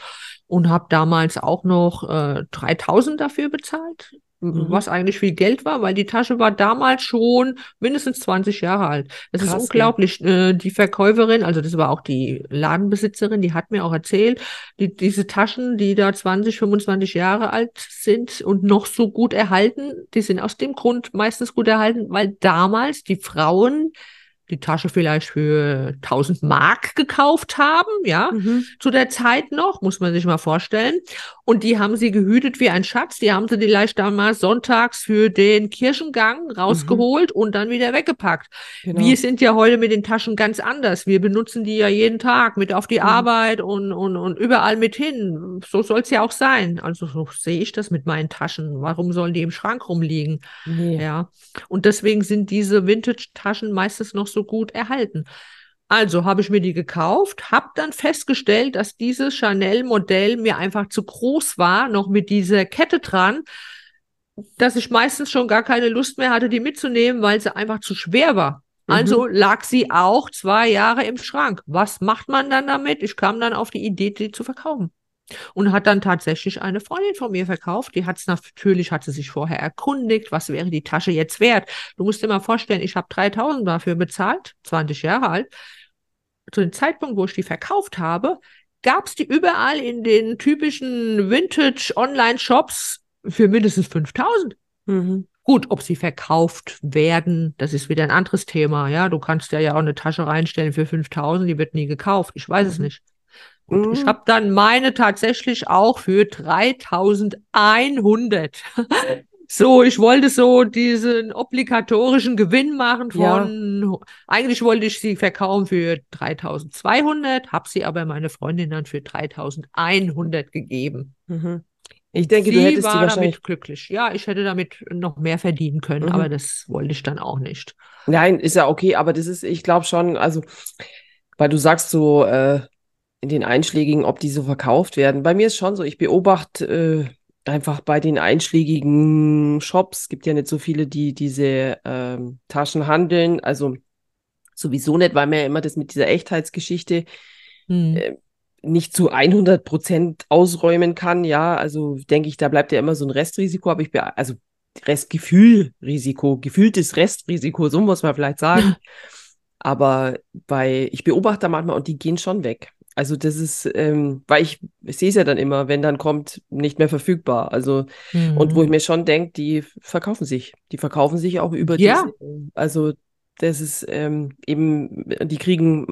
und habe damals auch noch äh, 3000 dafür bezahlt, Mhm. was eigentlich viel Geld war, weil die Tasche war damals schon mindestens 20 Jahre alt. Das ist Krass, ja. unglaublich. Äh, die Verkäuferin, also das war auch die Ladenbesitzerin, die hat mir auch erzählt, die, diese Taschen, die da 20, 25 Jahre alt sind und noch so gut erhalten, die sind aus dem Grund meistens gut erhalten, weil damals die Frauen die Tasche vielleicht für 1000 Mark gekauft haben, ja, Mhm. zu der Zeit noch, muss man sich mal vorstellen. Und die haben sie gehütet wie ein Schatz. Die haben sie vielleicht damals sonntags für den Kirchengang rausgeholt und dann wieder weggepackt. Genau. Wir sind ja heute mit den Taschen ganz anders. Wir benutzen die ja jeden Tag mit auf die Mhm. Arbeit und, und, und überall mit hin. So soll es ja auch sein. Also so sehe ich das mit meinen Taschen. Warum sollen die im Schrank rumliegen? Ja. Und deswegen sind diese Vintage-Taschen meistens noch so gut erhalten. Also habe ich mir die gekauft, habe dann festgestellt, dass dieses Chanel-Modell mir einfach zu groß war, noch mit dieser Kette dran, dass ich meistens schon gar keine Lust mehr hatte, die mitzunehmen, weil sie einfach zu schwer war. Mhm. Also lag sie auch zwei Jahre im Schrank. Was macht man dann damit? Ich kam dann auf die Idee, die zu verkaufen. Und hat dann tatsächlich eine Freundin von mir verkauft. Die hat es natürlich, hat sie sich vorher erkundigt, was wäre die Tasche jetzt wert. Du musst dir mal vorstellen, ich habe 3000 dafür bezahlt, 20 Jahre alt. Zu dem Zeitpunkt, wo ich die verkauft habe, gab es die überall in den typischen Vintage-Online-Shops für mindestens 5000. Mhm. Gut, ob sie verkauft werden, das ist wieder ein anderes Thema. Ja, du kannst ja ja auch eine Tasche reinstellen für 5000, die wird nie gekauft. Ich weiß es Mhm. nicht. Und ich Mhm. habe dann meine tatsächlich auch für 3100. So, ich wollte so diesen obligatorischen Gewinn machen Ja. von, eigentlich wollte ich sie verkaufen für 3200, habe sie aber meine Freundin dann für 3100 gegeben. Mhm. Ich denke, sie du hättest die war wahrscheinlich. damit glücklich. Ja, ich hätte damit noch mehr verdienen können, Mhm. aber das wollte ich dann auch nicht. Nein, ist ja okay, aber das ist, ich glaube schon, also, weil du sagst so, äh, in den einschlägigen, ob die so verkauft werden. Bei mir ist schon so, ich beobachte äh, einfach bei den einschlägigen Shops, gibt ja nicht so viele, die diese ähm, Taschen handeln. Also sowieso nicht, weil man ja immer das mit dieser Echtheitsgeschichte Hm. Äh, nicht zu 100 Prozent ausräumen kann. Ja, also denke ich, da bleibt ja immer so ein Restrisiko, aber ich also Restgefühlrisiko, gefühltes Restrisiko, so muss man vielleicht sagen. Aber bei, ich beobachte da manchmal und die gehen schon weg. Also das ist, ähm, weil ich, ich sehe es ja dann immer, wenn dann kommt, nicht mehr verfügbar. Also, und wo Mhm. ich mir schon denke, die verkaufen sich. Die verkaufen sich auch über Ja. diese, also das ist ähm, eben, die kriegen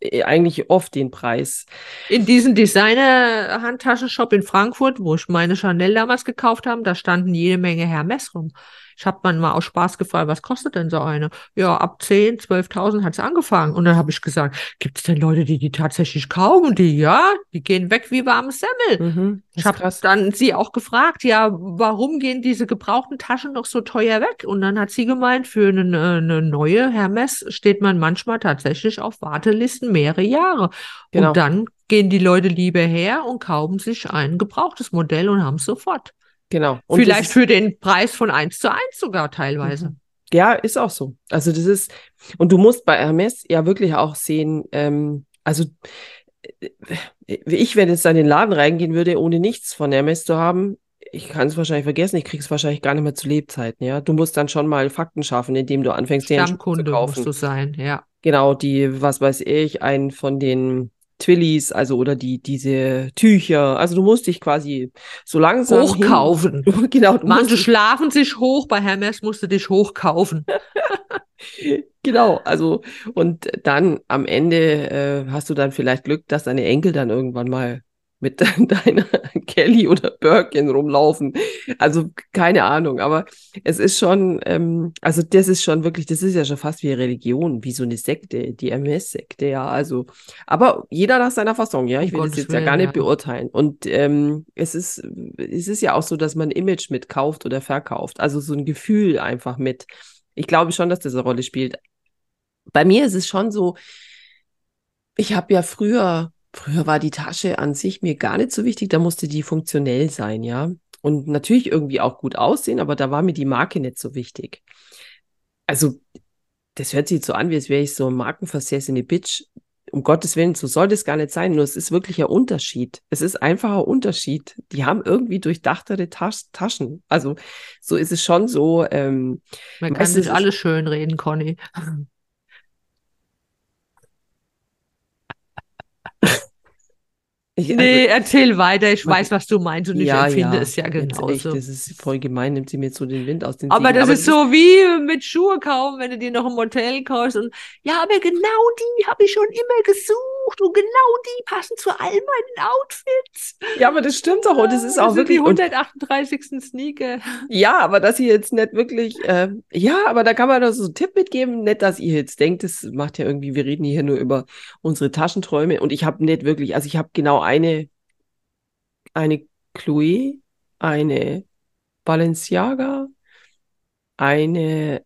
äh, eigentlich oft den Preis. In diesem Designer-Handtaschenshop in Frankfurt, wo ich meine Chanel damals gekauft habe, da standen jede Menge Hermes rum. Ich habe mal aus Spaß gefragt, was kostet denn so eine? Ja, ab 10, 12.000 hat es angefangen. Und dann habe ich gesagt, gibt es denn Leute, die die tatsächlich kaufen? Die, ja, die gehen weg wie warmes Semmel. Mhm, Ich habe dann sie auch gefragt, ja, warum gehen diese gebrauchten Taschen noch so teuer weg? Und dann hat sie gemeint, für eine, eine neue Hermes steht man manchmal tatsächlich auf Wartelisten mehrere Jahre. Genau. Und dann gehen die Leute lieber her und kaufen sich ein gebrauchtes Modell und haben es sofort. Genau. Und Vielleicht für den Preis von eins zu eins sogar teilweise. Mhm. Ja, ist auch so. Also das ist, und du musst bei Hermes ja wirklich auch sehen, ähm, also äh, ich, wenn jetzt da in den Laden reingehen würde, ohne nichts von Hermes zu haben, ich kann es wahrscheinlich vergessen, ich krieg's wahrscheinlich gar nicht mehr zu Lebzeiten, ja. Du musst dann schon mal Fakten schaffen, indem du anfängst, Schuhe zu kaufen. musst du sein, ja. Genau, die, was weiß ich, einen von den Twillies, also oder die, diese Tücher. Also du musst dich quasi so langsam hin- Hochkaufen. Genau, du musst Manche schlafen sich hoch, bei Hermes musst du dich hochkaufen. Genau, also und dann am Ende äh, hast du dann vielleicht Glück, dass deine Enkel dann irgendwann mal mit deiner Kelly oder Birkin rumlaufen. Also keine Ahnung, aber es ist schon, ähm, also das ist schon wirklich, das ist ja schon fast wie Religion, wie so eine Sekte, die MS-Sekte, ja. Also, aber jeder nach seiner Fassung, ja. Ich will das jetzt Willen, ja gar nicht ja. beurteilen. Und ähm, es ist, es ist ja auch so, dass man Image mitkauft oder verkauft. Also so ein Gefühl einfach mit. Ich glaube schon, dass das eine Rolle spielt. Bei mir ist es schon so, ich habe ja früher Früher war die Tasche an sich mir gar nicht so wichtig, da musste die funktionell sein, ja. Und natürlich irgendwie auch gut aussehen, aber da war mir die Marke nicht so wichtig. Also, das hört sich so an, wie als wäre ich so ein markenversessene Bitch. Um Gottes Willen, so soll das gar nicht sein. Nur es ist wirklich ein Unterschied. Es ist einfach ein Unterschied. Die haben irgendwie durchdachtere Tas Taschen. Also, so ist es schon so. Ähm, Man kann sich alles schön reden, Conny. Ich, also, nee, erzähl weiter. Ich weiß, was du meinst und ich ja, empfinde ja. es ja genauso. Echt, das ist voll gemein, nimmt sie mir so den Wind aus den Aber das aber ist so wie mit Schuhe kaufen, wenn du dir noch im Hotel kaufst und ja, aber genau die habe ich schon immer gesucht und genau die passen zu all meinen Outfits. Ja, aber das stimmt doch und das ist auch das wirklich die 138. Sneaker. Ja, aber dass ihr jetzt nicht wirklich, äh, ja, aber da kann man doch so einen Tipp mitgeben, nicht, dass ihr jetzt denkt, das macht ja irgendwie, wir reden hier nur über unsere Taschenträume und ich habe nicht wirklich, also ich habe genau eine, eine Chloe, eine Balenciaga, eine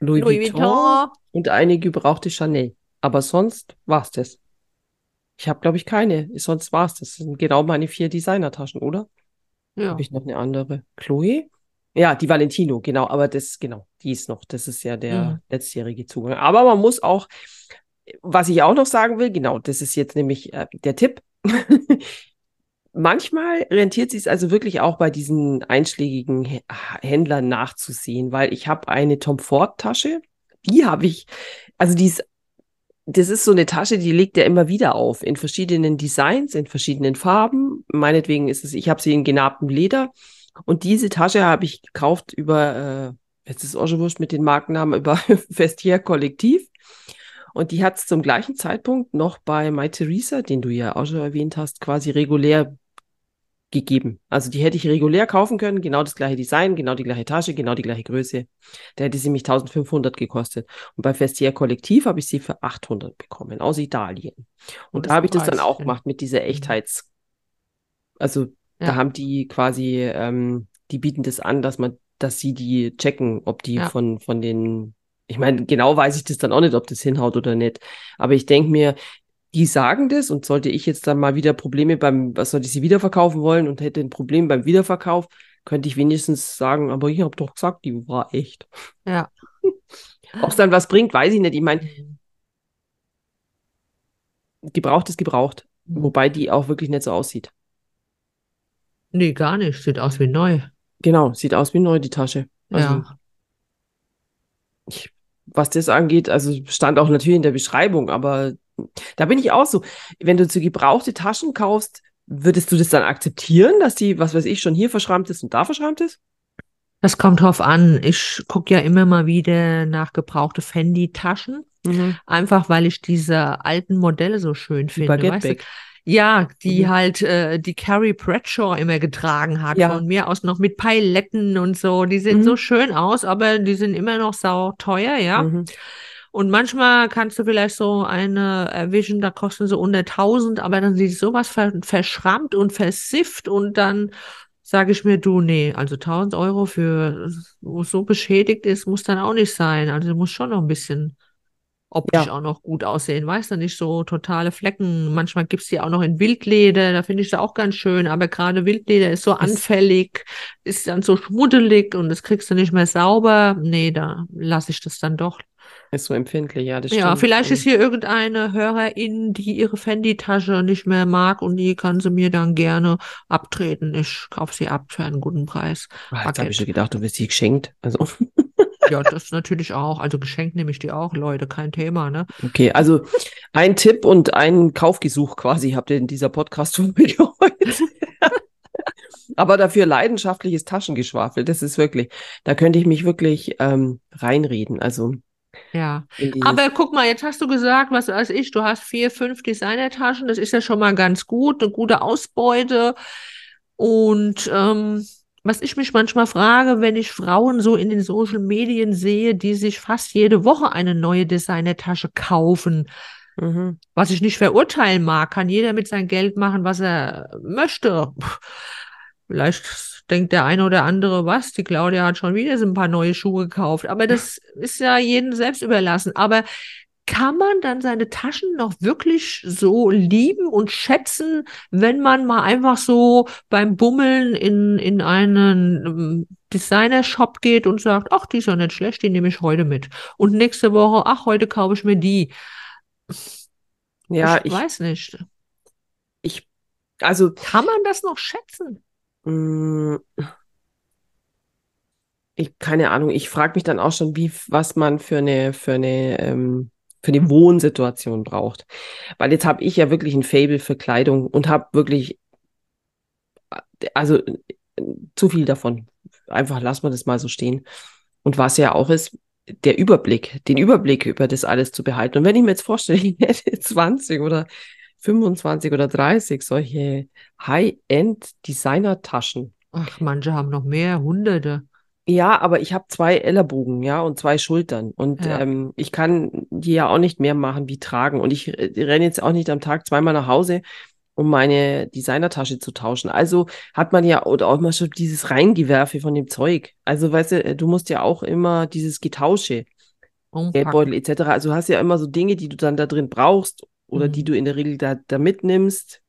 Louis, Louis Vuitton, Vuitton, und eine gebrauchte Chanel. Aber sonst war es das. Ich habe, glaube ich, keine. Sonst war es das. Das sind genau meine vier Designertaschen, oder? Ja. Habe ich noch eine andere? Chloe? Ja, die Valentino, genau. Aber das, genau, die ist noch. Das ist ja der ja. letztjährige Zugang. Aber man muss auch, was ich auch noch sagen will, genau, das ist jetzt nämlich äh, der Tipp. Manchmal rentiert sich es also wirklich auch bei diesen einschlägigen Händlern nachzusehen, weil ich habe eine Tom Ford Tasche, die habe ich, also die ist, das ist so eine Tasche, die legt er immer wieder auf in verschiedenen Designs, in verschiedenen Farben. Meinetwegen ist es, ich habe sie in genarbtem Leder und diese Tasche habe ich gekauft über, äh, jetzt ist auch schon wurscht mit den Markennamen, über Vestiaire Kollektiv. Und die hat es zum gleichen Zeitpunkt noch bei My Theresa, den du ja auch schon erwähnt hast, quasi regulär gegeben. Also die hätte ich regulär kaufen können, genau das gleiche Design, genau die gleiche Tasche, genau die gleiche Größe. Da hätte sie mich 1500 gekostet. Und bei Vestiaire Kollektiv habe ich sie für 800 bekommen, aus Italien. Und, Und da habe ich das dann auch gemacht mit dieser mhm. Echtheits... Also ja. da haben die quasi, ähm, die bieten das an, dass man, dass sie die checken, ob die ja. von, von den ich meine, genau weiß ich das dann auch nicht, ob das hinhaut oder nicht. Aber ich denke mir, die sagen das und sollte ich jetzt dann mal wieder Probleme beim, was sollte ich sie wiederverkaufen wollen und hätte ein Problem beim Wiederverkauf, könnte ich wenigstens sagen, aber ich habe doch gesagt, die war echt. Ja. Ob es dann was bringt, weiß ich nicht. Ich meine, mhm. gebraucht ist gebraucht. Mhm. Wobei die auch wirklich nicht so aussieht. Nee, gar nicht. Sieht aus wie neu. Genau, sieht aus wie neu, die Tasche. Also, ja. Ich was das angeht, also stand auch natürlich in der Beschreibung, aber da bin ich auch so. Wenn du zu gebrauchte Taschen kaufst, würdest du das dann akzeptieren, dass die, was weiß ich, schon hier verschrammt ist und da verschrammt ist? Das kommt drauf an. Ich gucke ja immer mal wieder nach gebrauchte Fendi-Taschen. Mhm. Einfach weil ich diese alten Modelle so schön finde. Weißt du? Ja, die mhm. halt äh, die Carrie Bradshaw immer getragen hat. Ja. Von mir aus noch mit Pailetten und so. Die sehen mhm. so schön aus, aber die sind immer noch sau teuer, ja. Und manchmal kannst du vielleicht so eine erwischen, da kosten sie unter 1000, aber dann sieht sowas ver verschrammt und versifft und dann sage ich mir, du, nee, also 1000 Euro für, wo so beschädigt ist, muss dann auch nicht sein. Also muss schon noch ein bisschen optisch ja. auch noch gut aussehen, weißt du, nicht so totale Flecken. Manchmal gibt's die auch noch in Wildleder, da finde ich sie auch ganz schön, aber gerade Wildleder ist so anfällig, ist dann so schmuddelig und das kriegst du nicht mehr sauber. Nee, da lasse ich das dann doch. Ist so empfindlich, ja, das stimmt. Ja, vielleicht ist hier irgendeine Hörerin, die ihre Fendi-Tasche nicht mehr mag und die kann sie mir dann gerne abtreten. Ich kaufe sie ab für einen guten Preis. Ah, jetzt habe ich schon gedacht, du wirst sie geschenkt. Also. Ja, das natürlich auch. Also geschenkt nehme ich die auch, Leute, kein Thema, ne? Okay, also ein Tipp und ein Kaufgesuch quasi habt ihr in dieser Podcast-Folge heute. Aber dafür leidenschaftliches Taschengeschwafel, das ist wirklich, da könnte ich mich wirklich ähm, reinreden. Also Ja, aber guck mal, jetzt hast du gesagt, was weiß ich, du hast vier, fünf Designertaschen, das ist ja schon mal ganz gut, eine gute Ausbeute. Und ähm, was ich mich manchmal frage, wenn ich Frauen so in den Social Medien sehe, die sich fast jede Woche eine neue Designertasche kaufen, mhm. was ich nicht verurteilen mag, kann jeder mit seinem Geld machen, was er möchte. Vielleicht denkt der eine oder andere, was, die Claudia hat schon wieder so ein paar neue Schuhe gekauft. Aber das ist ja jedem selbst überlassen. Aber kann man dann seine Taschen noch wirklich so lieben und schätzen, wenn man mal einfach so beim Bummeln in, in einen ähm, Designer-Shop geht und sagt, ach, die ist ja nicht schlecht, die nehme ich heute mit. Und nächste Woche, ach, heute kaufe ich mir die. ja, ich ich, weiß nicht. ich, also, Kann man das noch schätzen? Mh, ich, keine Ahnung, ich frage mich dann auch schon, wie, was man für eine, für eine, ähm, für eine Wohnsituation braucht. Weil jetzt habe ich ja wirklich ein Faible für Kleidung und habe wirklich, also zu viel davon. Einfach lassen wir das mal so stehen. Und was ja auch ist, der Überblick, den Überblick über das alles zu behalten. Und wenn ich mir jetzt vorstelle, ich hätte 20 oder 25 oder 30 solche High-End-Designer-Taschen. Ach, manche haben noch mehr, Hunderte. Ja, aber ich habe zwei Ellerbogen, ja, und zwei Schultern. Und Ja. ähm, ich kann die ja auch nicht mehr machen wie tragen. Und ich äh, renne jetzt auch nicht am Tag zweimal nach Hause, um meine Designertasche zu tauschen. Also hat man ja oder auch mal schon dieses Reingewerfe von dem Zeug. Also weißt du, äh, du musst ja auch immer dieses Getausche, Geldbeutel Umpacken. etc. Also du hast ja immer so Dinge, die du dann da drin brauchst oder die Mhm. du in der Regel da, da mitnimmst.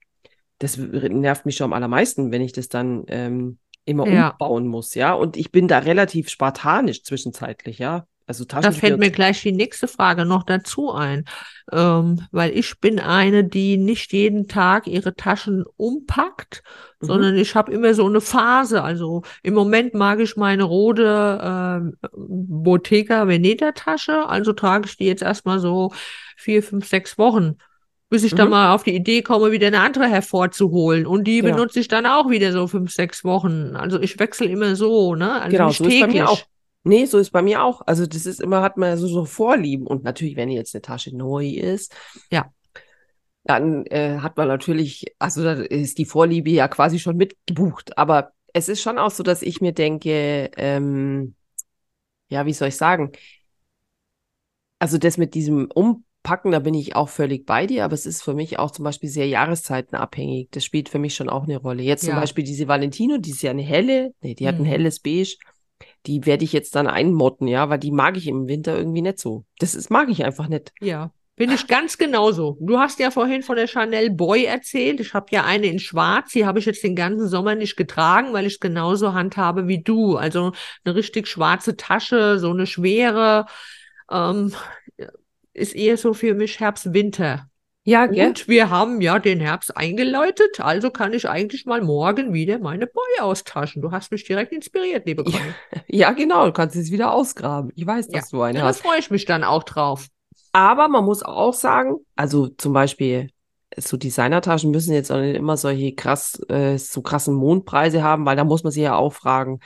Das nervt mich schon am allermeisten, wenn ich das dann ähm, immer Ja. umbauen muss, ja. Und ich bin da relativ spartanisch zwischenzeitlich, ja. Also Da fällt mir gleich die nächste Frage noch dazu ein, ähm, weil ich bin eine, die nicht jeden Tag ihre Taschen umpackt, Mhm. sondern ich habe immer so eine Phase. Also im Moment mag ich meine rote ähm, Bottega Veneta Tasche, also trage ich die jetzt erstmal so vier, fünf, sechs Wochen, bis ich dann Mhm. mal auf die Idee komme, wieder eine andere hervorzuholen. Und die Genau. benutze ich dann auch wieder so fünf, sechs Wochen. Also ich wechsle immer so, ne? Also Genau, so ist bei mir täglich. auch. Nee, so ist bei mir auch. Also das ist immer, hat man so, so Vorlieben. Und natürlich, wenn jetzt eine Tasche neu ist, Ja. dann äh, hat man natürlich, also da ist die Vorliebe ja quasi schon mitgebucht. Aber es ist schon auch so, dass ich mir denke, ähm, ja, wie soll ich sagen? Also das mit diesem Umpacken, da bin ich auch völlig bei dir, aber es ist für mich auch zum Beispiel sehr jahreszeitenabhängig. Das spielt für mich schon auch eine Rolle. Jetzt zum Ja. Beispiel diese Valentino, die ist ja eine helle, nee, die hat ein Mhm. helles Beige. Die werde ich jetzt dann einmotten, ja, weil die mag ich im Winter irgendwie nicht so. Das ist, mag ich einfach nicht. Ja, bin ich ganz genauso. Du hast ja vorhin von der Chanel Boy erzählt. Ich habe ja eine in Schwarz. Die habe ich jetzt den ganzen Sommer nicht getragen, weil ich es genauso handhabe wie du. Also eine richtig schwarze Tasche, so eine schwere, ähm, ist eher so für mich Herbst-Winter. Ja, Und wir haben ja den Herbst eingeläutet, also kann ich eigentlich mal morgen wieder meine Boy austauschen. Du hast mich direkt inspiriert, liebe Ja, Conny. Ja, genau, du kannst es wieder ausgraben. Ich weiß, Ja, dass du eine ja, da hast. freue ich mich dann auch drauf. Aber man muss auch sagen, also zum Beispiel so Designertaschen müssen jetzt auch nicht immer solche krass, äh, so krassen Mondpreise haben, weil da muss man sich ja auch fragen,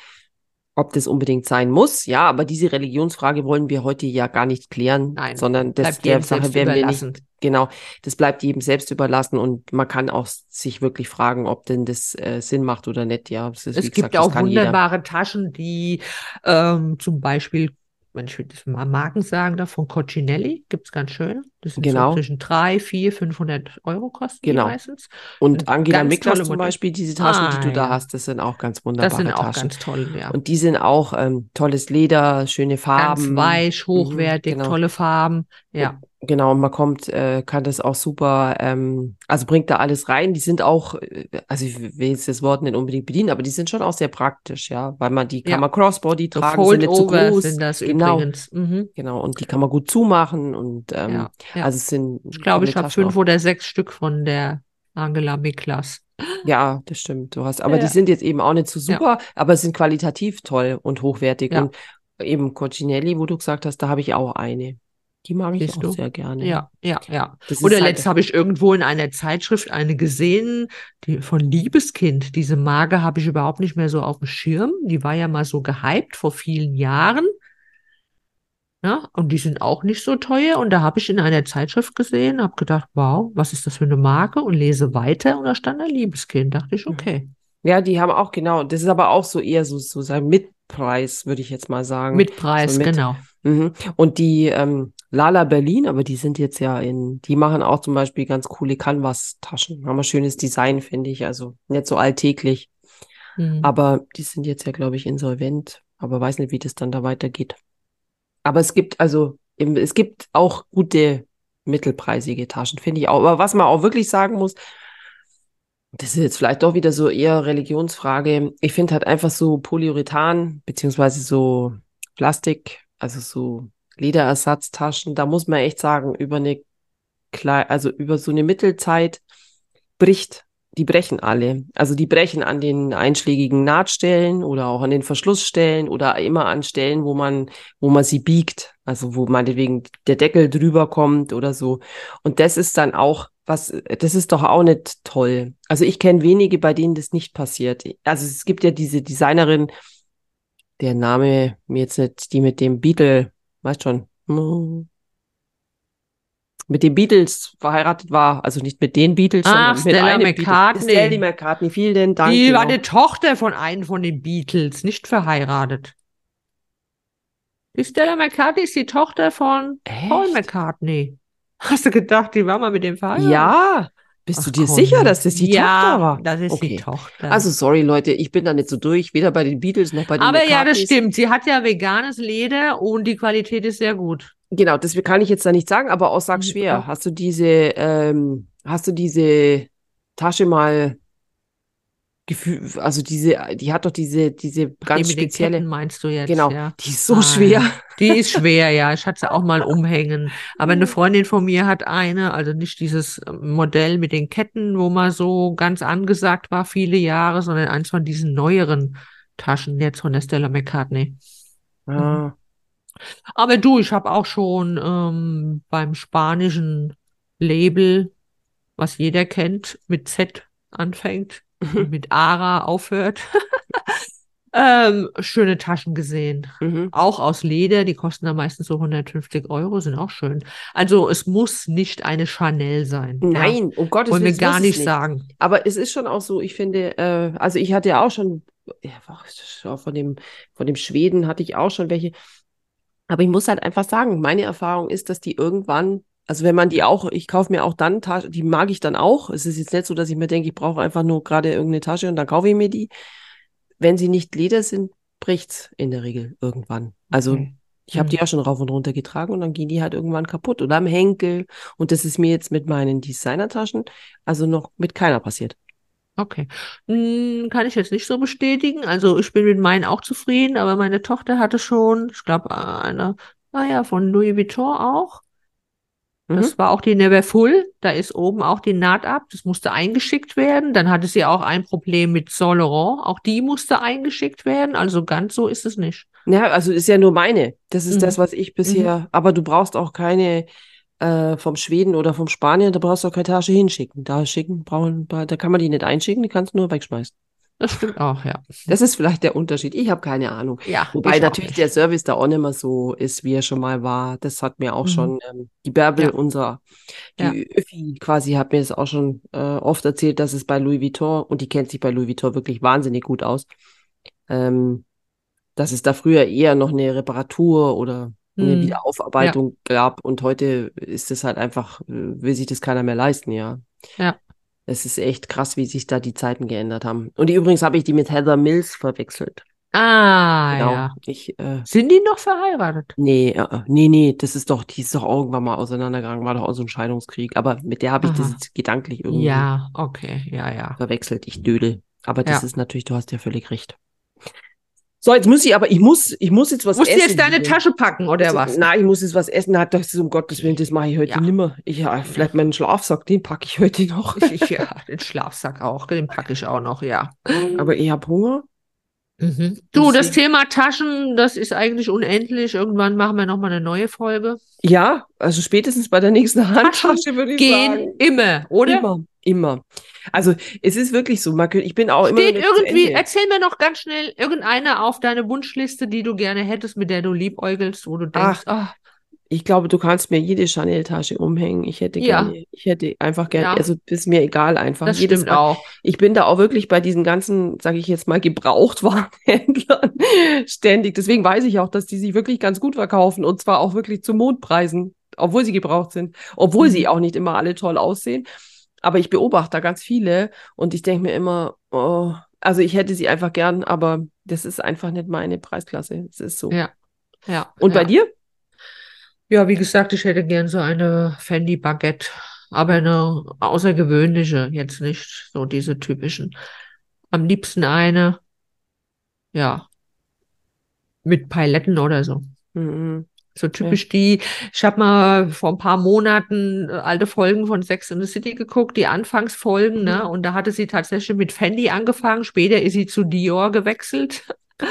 ob das unbedingt sein muss. Ja, aber diese Religionsfrage wollen wir heute ja gar nicht klären, Nein, sondern das bleibt der jedem Sache selbst werden wir nicht, überlassen. genau, das bleibt jedem selbst überlassen und man kann auch sich wirklich fragen, ob denn das äh, Sinn macht oder nicht. Ja, ist, Es gibt gesagt, auch kann jeder. wunderbare Taschen, die ähm, zum Beispiel, wenn ich das mal Marken sagen darf, von Coccinelli, gibt es ganz schön. Das sind so Genau. zwischen 3, 4, 500 Euro kosten die Genau. meistens. Und Sind Angela ganz Miklas zum. Beispiel, diese Taschen, die Ah, du da ja. hast, das sind auch ganz Das wunderbare sind auch Taschen. ganz toll, ja. Und die sind auch ähm, tolles Leder, schöne Ganz Farben. weich, Mhm, hochwertig, genau. tolle Farben. Ja, Genau, und man kommt, äh, kann das auch super, ähm, also bringt da alles rein. Die sind auch, äh, also ich will jetzt das Wort nicht unbedingt bedienen, aber die sind schon auch sehr praktisch, ja, weil man die kann Ja. man Crossbody so tragen, sind nicht zu groß. sind das Genau, übrigens. Mhm. genau, und die kann man gut zumachen und ähm, Ja, ja. also es sind Ich glaube, ich habe fünf auch. oder sechs Stück von der Angela Miklas. Ja, das stimmt. Du hast, aber die sind jetzt eben auch nicht so super, aber sind qualitativ toll und hochwertig. Und eben Coccinelli, wo du gesagt hast, da habe ich auch eine. Die mag ich auch du? sehr gerne. Ja, ja, ja. Das Oder halt, letzt habe ich irgendwo in einer Zeitschrift eine gesehen, die von Liebeskind. Diese Marke habe ich überhaupt nicht mehr so auf dem Schirm. Die war ja mal so gehypt vor vielen Jahren. Ja, und die sind auch nicht so teuer. Und da habe ich in einer Zeitschrift gesehen, habe gedacht, wow, was ist das für eine Marke? Und lese weiter und da stand ein Liebeskind. Dachte ich, okay. Ja, die haben auch, genau. Das ist aber auch so eher so, so sein Mitpreis, würde ich jetzt mal sagen. Mit Preis, So mit- genau. Mhm. Und die ähm, Lala Berlin, aber die sind jetzt ja in, die machen auch zum Beispiel ganz coole Canvas-Taschen. Haben ein schönes Design, finde ich. Also nicht so alltäglich. Mhm. Aber die sind jetzt ja, glaube ich, insolvent. Aber weiß nicht, wie das dann da weitergeht. Aber es gibt also, es gibt auch gute mittelpreisige Taschen, finde ich auch. Aber was man auch wirklich sagen muss, das ist jetzt vielleicht doch wieder so eher Religionsfrage. Ich finde halt einfach so Polyurethan, beziehungsweise so Plastik, also so Lederersatztaschen, da muss man echt sagen, über eine klei- also über so eine Mittelzeit bricht, die brechen alle. Also die brechen an den einschlägigen Nahtstellen oder auch an den Verschlussstellen oder immer an Stellen, wo man, wo man sie biegt. Also wo meinetwegen der Deckel drüber kommt oder so. Und das ist dann auch was, das ist doch auch nicht toll. Also ich kenne wenige, bei denen das nicht passiert. Also es gibt ja diese Designerin, der Name mir jetzt nicht, die mit dem Beatle, weißt schon, hm, mit den Beatles verheiratet war, also nicht mit den Beatles, Ach, sondern mit Stella einem McCartney. Beatle. Stella McCartney, vielen Dank. Die genau. war die Tochter von einem von den Beatles, nicht verheiratet. Die Stella McCartney ist die Tochter von Paul Echt? McCartney. Hast du gedacht, die war mal mit dem verheiratet? Ja, bist Ach du dir komm. sicher, dass das die ja, Tochter war? das ist die Okay. Tochter. Also sorry Leute, ich bin da nicht so durch, weder bei den Beatles noch bei den Aber ja, das McCartneys. stimmt. Sie hat ja veganes Leder und die Qualität ist sehr gut. Genau, das kann ich jetzt da nicht sagen, aber auch sag Mhm, schwer. auch. Hast du diese, ähm, hast du diese Tasche mal gefühl, also diese, die hat doch diese, diese ganz die mit den spezielle, Ketten meinst du jetzt, genau, ja. die ist so Ah, schwer. ja. Die ist schwer, ja. Ich hatte sie auch mal umhängen. Aber eine Freundin von mir hat eine, also nicht dieses ähm, Modell mit den Ketten, wo man so ganz angesagt war, viele Jahre, sondern eins von diesen neueren Taschen jetzt von der Stella McCartney. Ah, Aber du, ich habe auch schon ähm, beim spanischen Label, was jeder kennt, mit Z anfängt mit Ara aufhört, ähm, schöne Taschen gesehen. mhm. Auch aus Leder, die kosten dann meistens so 150 Euro, sind auch schön. Also es muss nicht eine Chanel sein. Ja. Nein, um Gottes Wollen wir Willen, gar es nicht sagen. Aber es ist schon auch so, ich finde, äh, also ich hatte ja auch schon, ja, von dem, von dem Schweden hatte ich auch schon welche. Aber ich muss halt einfach sagen, meine Erfahrung ist, dass die irgendwann, also wenn man die auch, ich kaufe mir auch dann Tasche, die mag ich dann auch. Es ist jetzt nicht so, dass ich mir denke, ich brauche einfach nur gerade irgendeine Tasche und dann kaufe ich mir die. Wenn sie nicht Leder sind, bricht's in der Regel irgendwann. Also Okay. ich habe Mhm. die auch schon rauf und runter getragen und dann gehen die halt irgendwann kaputt oder am Henkel. Und das ist mir jetzt mit meinen Designertaschen also noch mit keiner passiert. Okay. Hm, kann ich jetzt nicht so bestätigen. Also ich bin mit meinen auch zufrieden, aber meine Tochter hatte schon, ich glaube, eine, naja, von Louis Vuitton auch. Mhm. Das war auch die Never Full. Da ist oben auch die Naht ab. Das musste eingeschickt werden. Dann hatte sie auch ein Problem mit Saint Laurent. Auch die musste eingeschickt werden. Also ganz so ist es nicht. Ja, also ist ja nur meine. Das ist Mhm. das, was ich bisher, aber du brauchst auch keine äh, vom Schweden oder vom Spanier, da brauchst du auch keine Tasche hinschicken. Da schicken, brauchen, da kann man die nicht einschicken, die kannst du nur wegschmeißen. Das stimmt auch, ja. Das ist vielleicht der Unterschied. Ich habe keine Ahnung. Ja, Wobei natürlich nicht. der Service da auch nicht mehr so ist, wie er schon mal war. Das hat mir auch Mhm. schon ähm, die Bärbel, Ja. unser, die Ja. Öffi quasi, hat mir das auch schon äh, oft erzählt, dass es bei Louis Vuitton, und die kennt sich bei Louis Vuitton wirklich wahnsinnig gut aus, ähm, dass es da früher eher noch eine Reparatur oder eine Mhm. Wiederaufarbeitung gab und heute ist es halt einfach, äh, will sich das keiner mehr leisten, ja. Ja. Es ist echt krass, wie sich da die Zeiten geändert haben. Und übrigens habe ich die mit Heather Mills verwechselt. Ah, Genau. ja. Ich, äh, Sind die noch verheiratet? Nee, äh, äh, nee, nee, das ist doch, die ist doch irgendwann mal auseinandergegangen, war doch auch so ein Scheidungskrieg. Aber mit der habe ich das Aha. jetzt gedanklich irgendwie Ja, okay, ja, ja. verwechselt. Ich dödel. Aber das Ja. ist natürlich, du hast ja völlig recht. So, jetzt muss ich aber, ich muss, ich muss jetzt was Musst du essen. jetzt deine. Tasche packen oder was? Nein, ich muss jetzt was essen. Na, das ist um Gottes Willen, das mache ich heute Ja. nimmer. Ich, ja, vielleicht meinen Schlafsack, den packe ich heute noch. Ja, den Schlafsack auch, den packe ich auch noch, ja. Aber ich habe Hunger. Mhm. Du, das Thema Taschen, das ist eigentlich unendlich. Irgendwann machen wir nochmal eine neue Folge. Ja, also spätestens bei der nächsten Handtasche würde ich Gehen sagen. immer, oder? Immer. Immer. Also es ist wirklich so, man könnte, ich bin auch immer Steht nicht zu irgendwie, erzähl mir noch ganz schnell irgendeine auf deine Wunschliste, die du gerne hättest, mit der du liebäugelst, wo du denkst, ah, Ich glaube, du kannst mir jede Chanel-Tasche umhängen. Ich hätte Ja. gerne, ich hätte einfach gerne, Ja. also ist mir egal einfach. das Jedes stimmt Mal. auch. Ich bin da auch wirklich bei diesen ganzen, sage ich jetzt mal, Gebrauchtwarenhändlern ständig. Deswegen weiß ich auch, dass die sich wirklich ganz gut verkaufen und zwar auch wirklich zu Mondpreisen, obwohl sie gebraucht sind, obwohl sie Mhm. auch nicht immer alle toll aussehen. Aber ich beobachte da ganz viele und ich denke mir immer, oh, also ich hätte sie einfach gern, aber das ist einfach nicht meine Preisklasse. Es ist so. Ja. Ja. Und bei ja. dir? Ja, wie gesagt, ich hätte gern so eine Fendi Baguette, aber eine außergewöhnliche, jetzt nicht so diese typischen. Am liebsten eine, ja, mit Paletten oder so. Mhm. So typisch die, ich habe mal vor ein paar Monaten äh, alte Folgen von Sex in the City geguckt, die Anfangsfolgen, ne? Mhm. Und da hatte sie tatsächlich mit Fendi angefangen, später ist sie zu Dior gewechselt.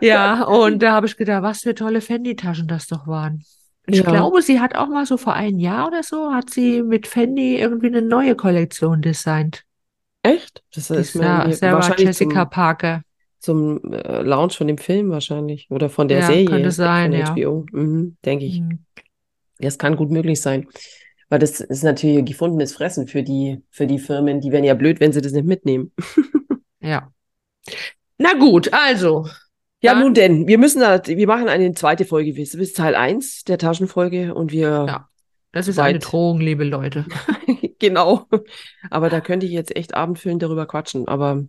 Ja, und da habe ich gedacht, was für tolle Fendi-Taschen das doch waren. Ich Ja. glaube, sie hat auch mal so vor einem Jahr oder so, hat sie mit Fendi irgendwie eine neue Kollektion designt. Echt? Das ist Sarah wahrscheinlich Jessica Parker. Zum äh, Launch von dem Film wahrscheinlich oder von der Ja, Serie könnte sein, von ja. HBO, mhm, denke ich. Hm. Das kann gut möglich sein. Weil das ist natürlich gefundenes Fressen für die, für die Firmen. Die wären ja blöd, wenn sie das nicht mitnehmen. Ja. Na gut, also, Ja, nun denn, wir müssen da, wir machen eine zweite Folge. Das ist Teil 1 der Taschenfolge und wir, Ja. das ist eine. Drohung, liebe Leute. genau. Aber da könnte ich jetzt echt abendfüllend darüber quatschen, aber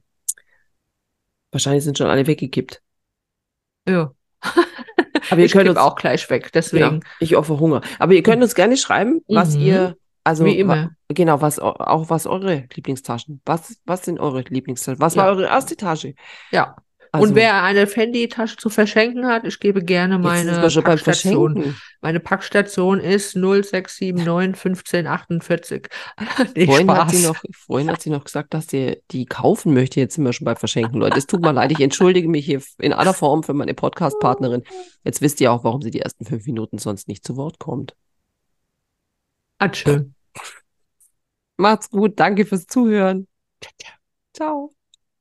wahrscheinlich sind schon alle weggekippt. Ja. Aber ihr Ich könnt uns, auch gleich weg, deswegen. ich opfer Hunger. Aber ihr könnt uns gerne schreiben, was Mhm. ihr, also, Wie immer. genau, was, au- auch was eure Lieblingstaschen, was, was sind eure Lieblingstaschen? Was war Ja. eure erste Tasche? Ja. Also, Und wer eine Fendi-Tasche zu verschenken hat, ich gebe gerne meine Packstation. Meine Packstation ist 0679 1548. Nee, Vorhin hat sie noch, vorhin hat sie noch gesagt, dass sie die kaufen möchte. Jetzt sind wir schon bei Verschenken, Leute. Es tut mir leid, ich entschuldige mich hier in aller Form für meine Podcast-Partnerin. Jetzt wisst ihr auch, warum sie die ersten fünf Minuten sonst nicht zu Wort kommt. Hat schön. Macht's gut, danke fürs Zuhören. Ciao.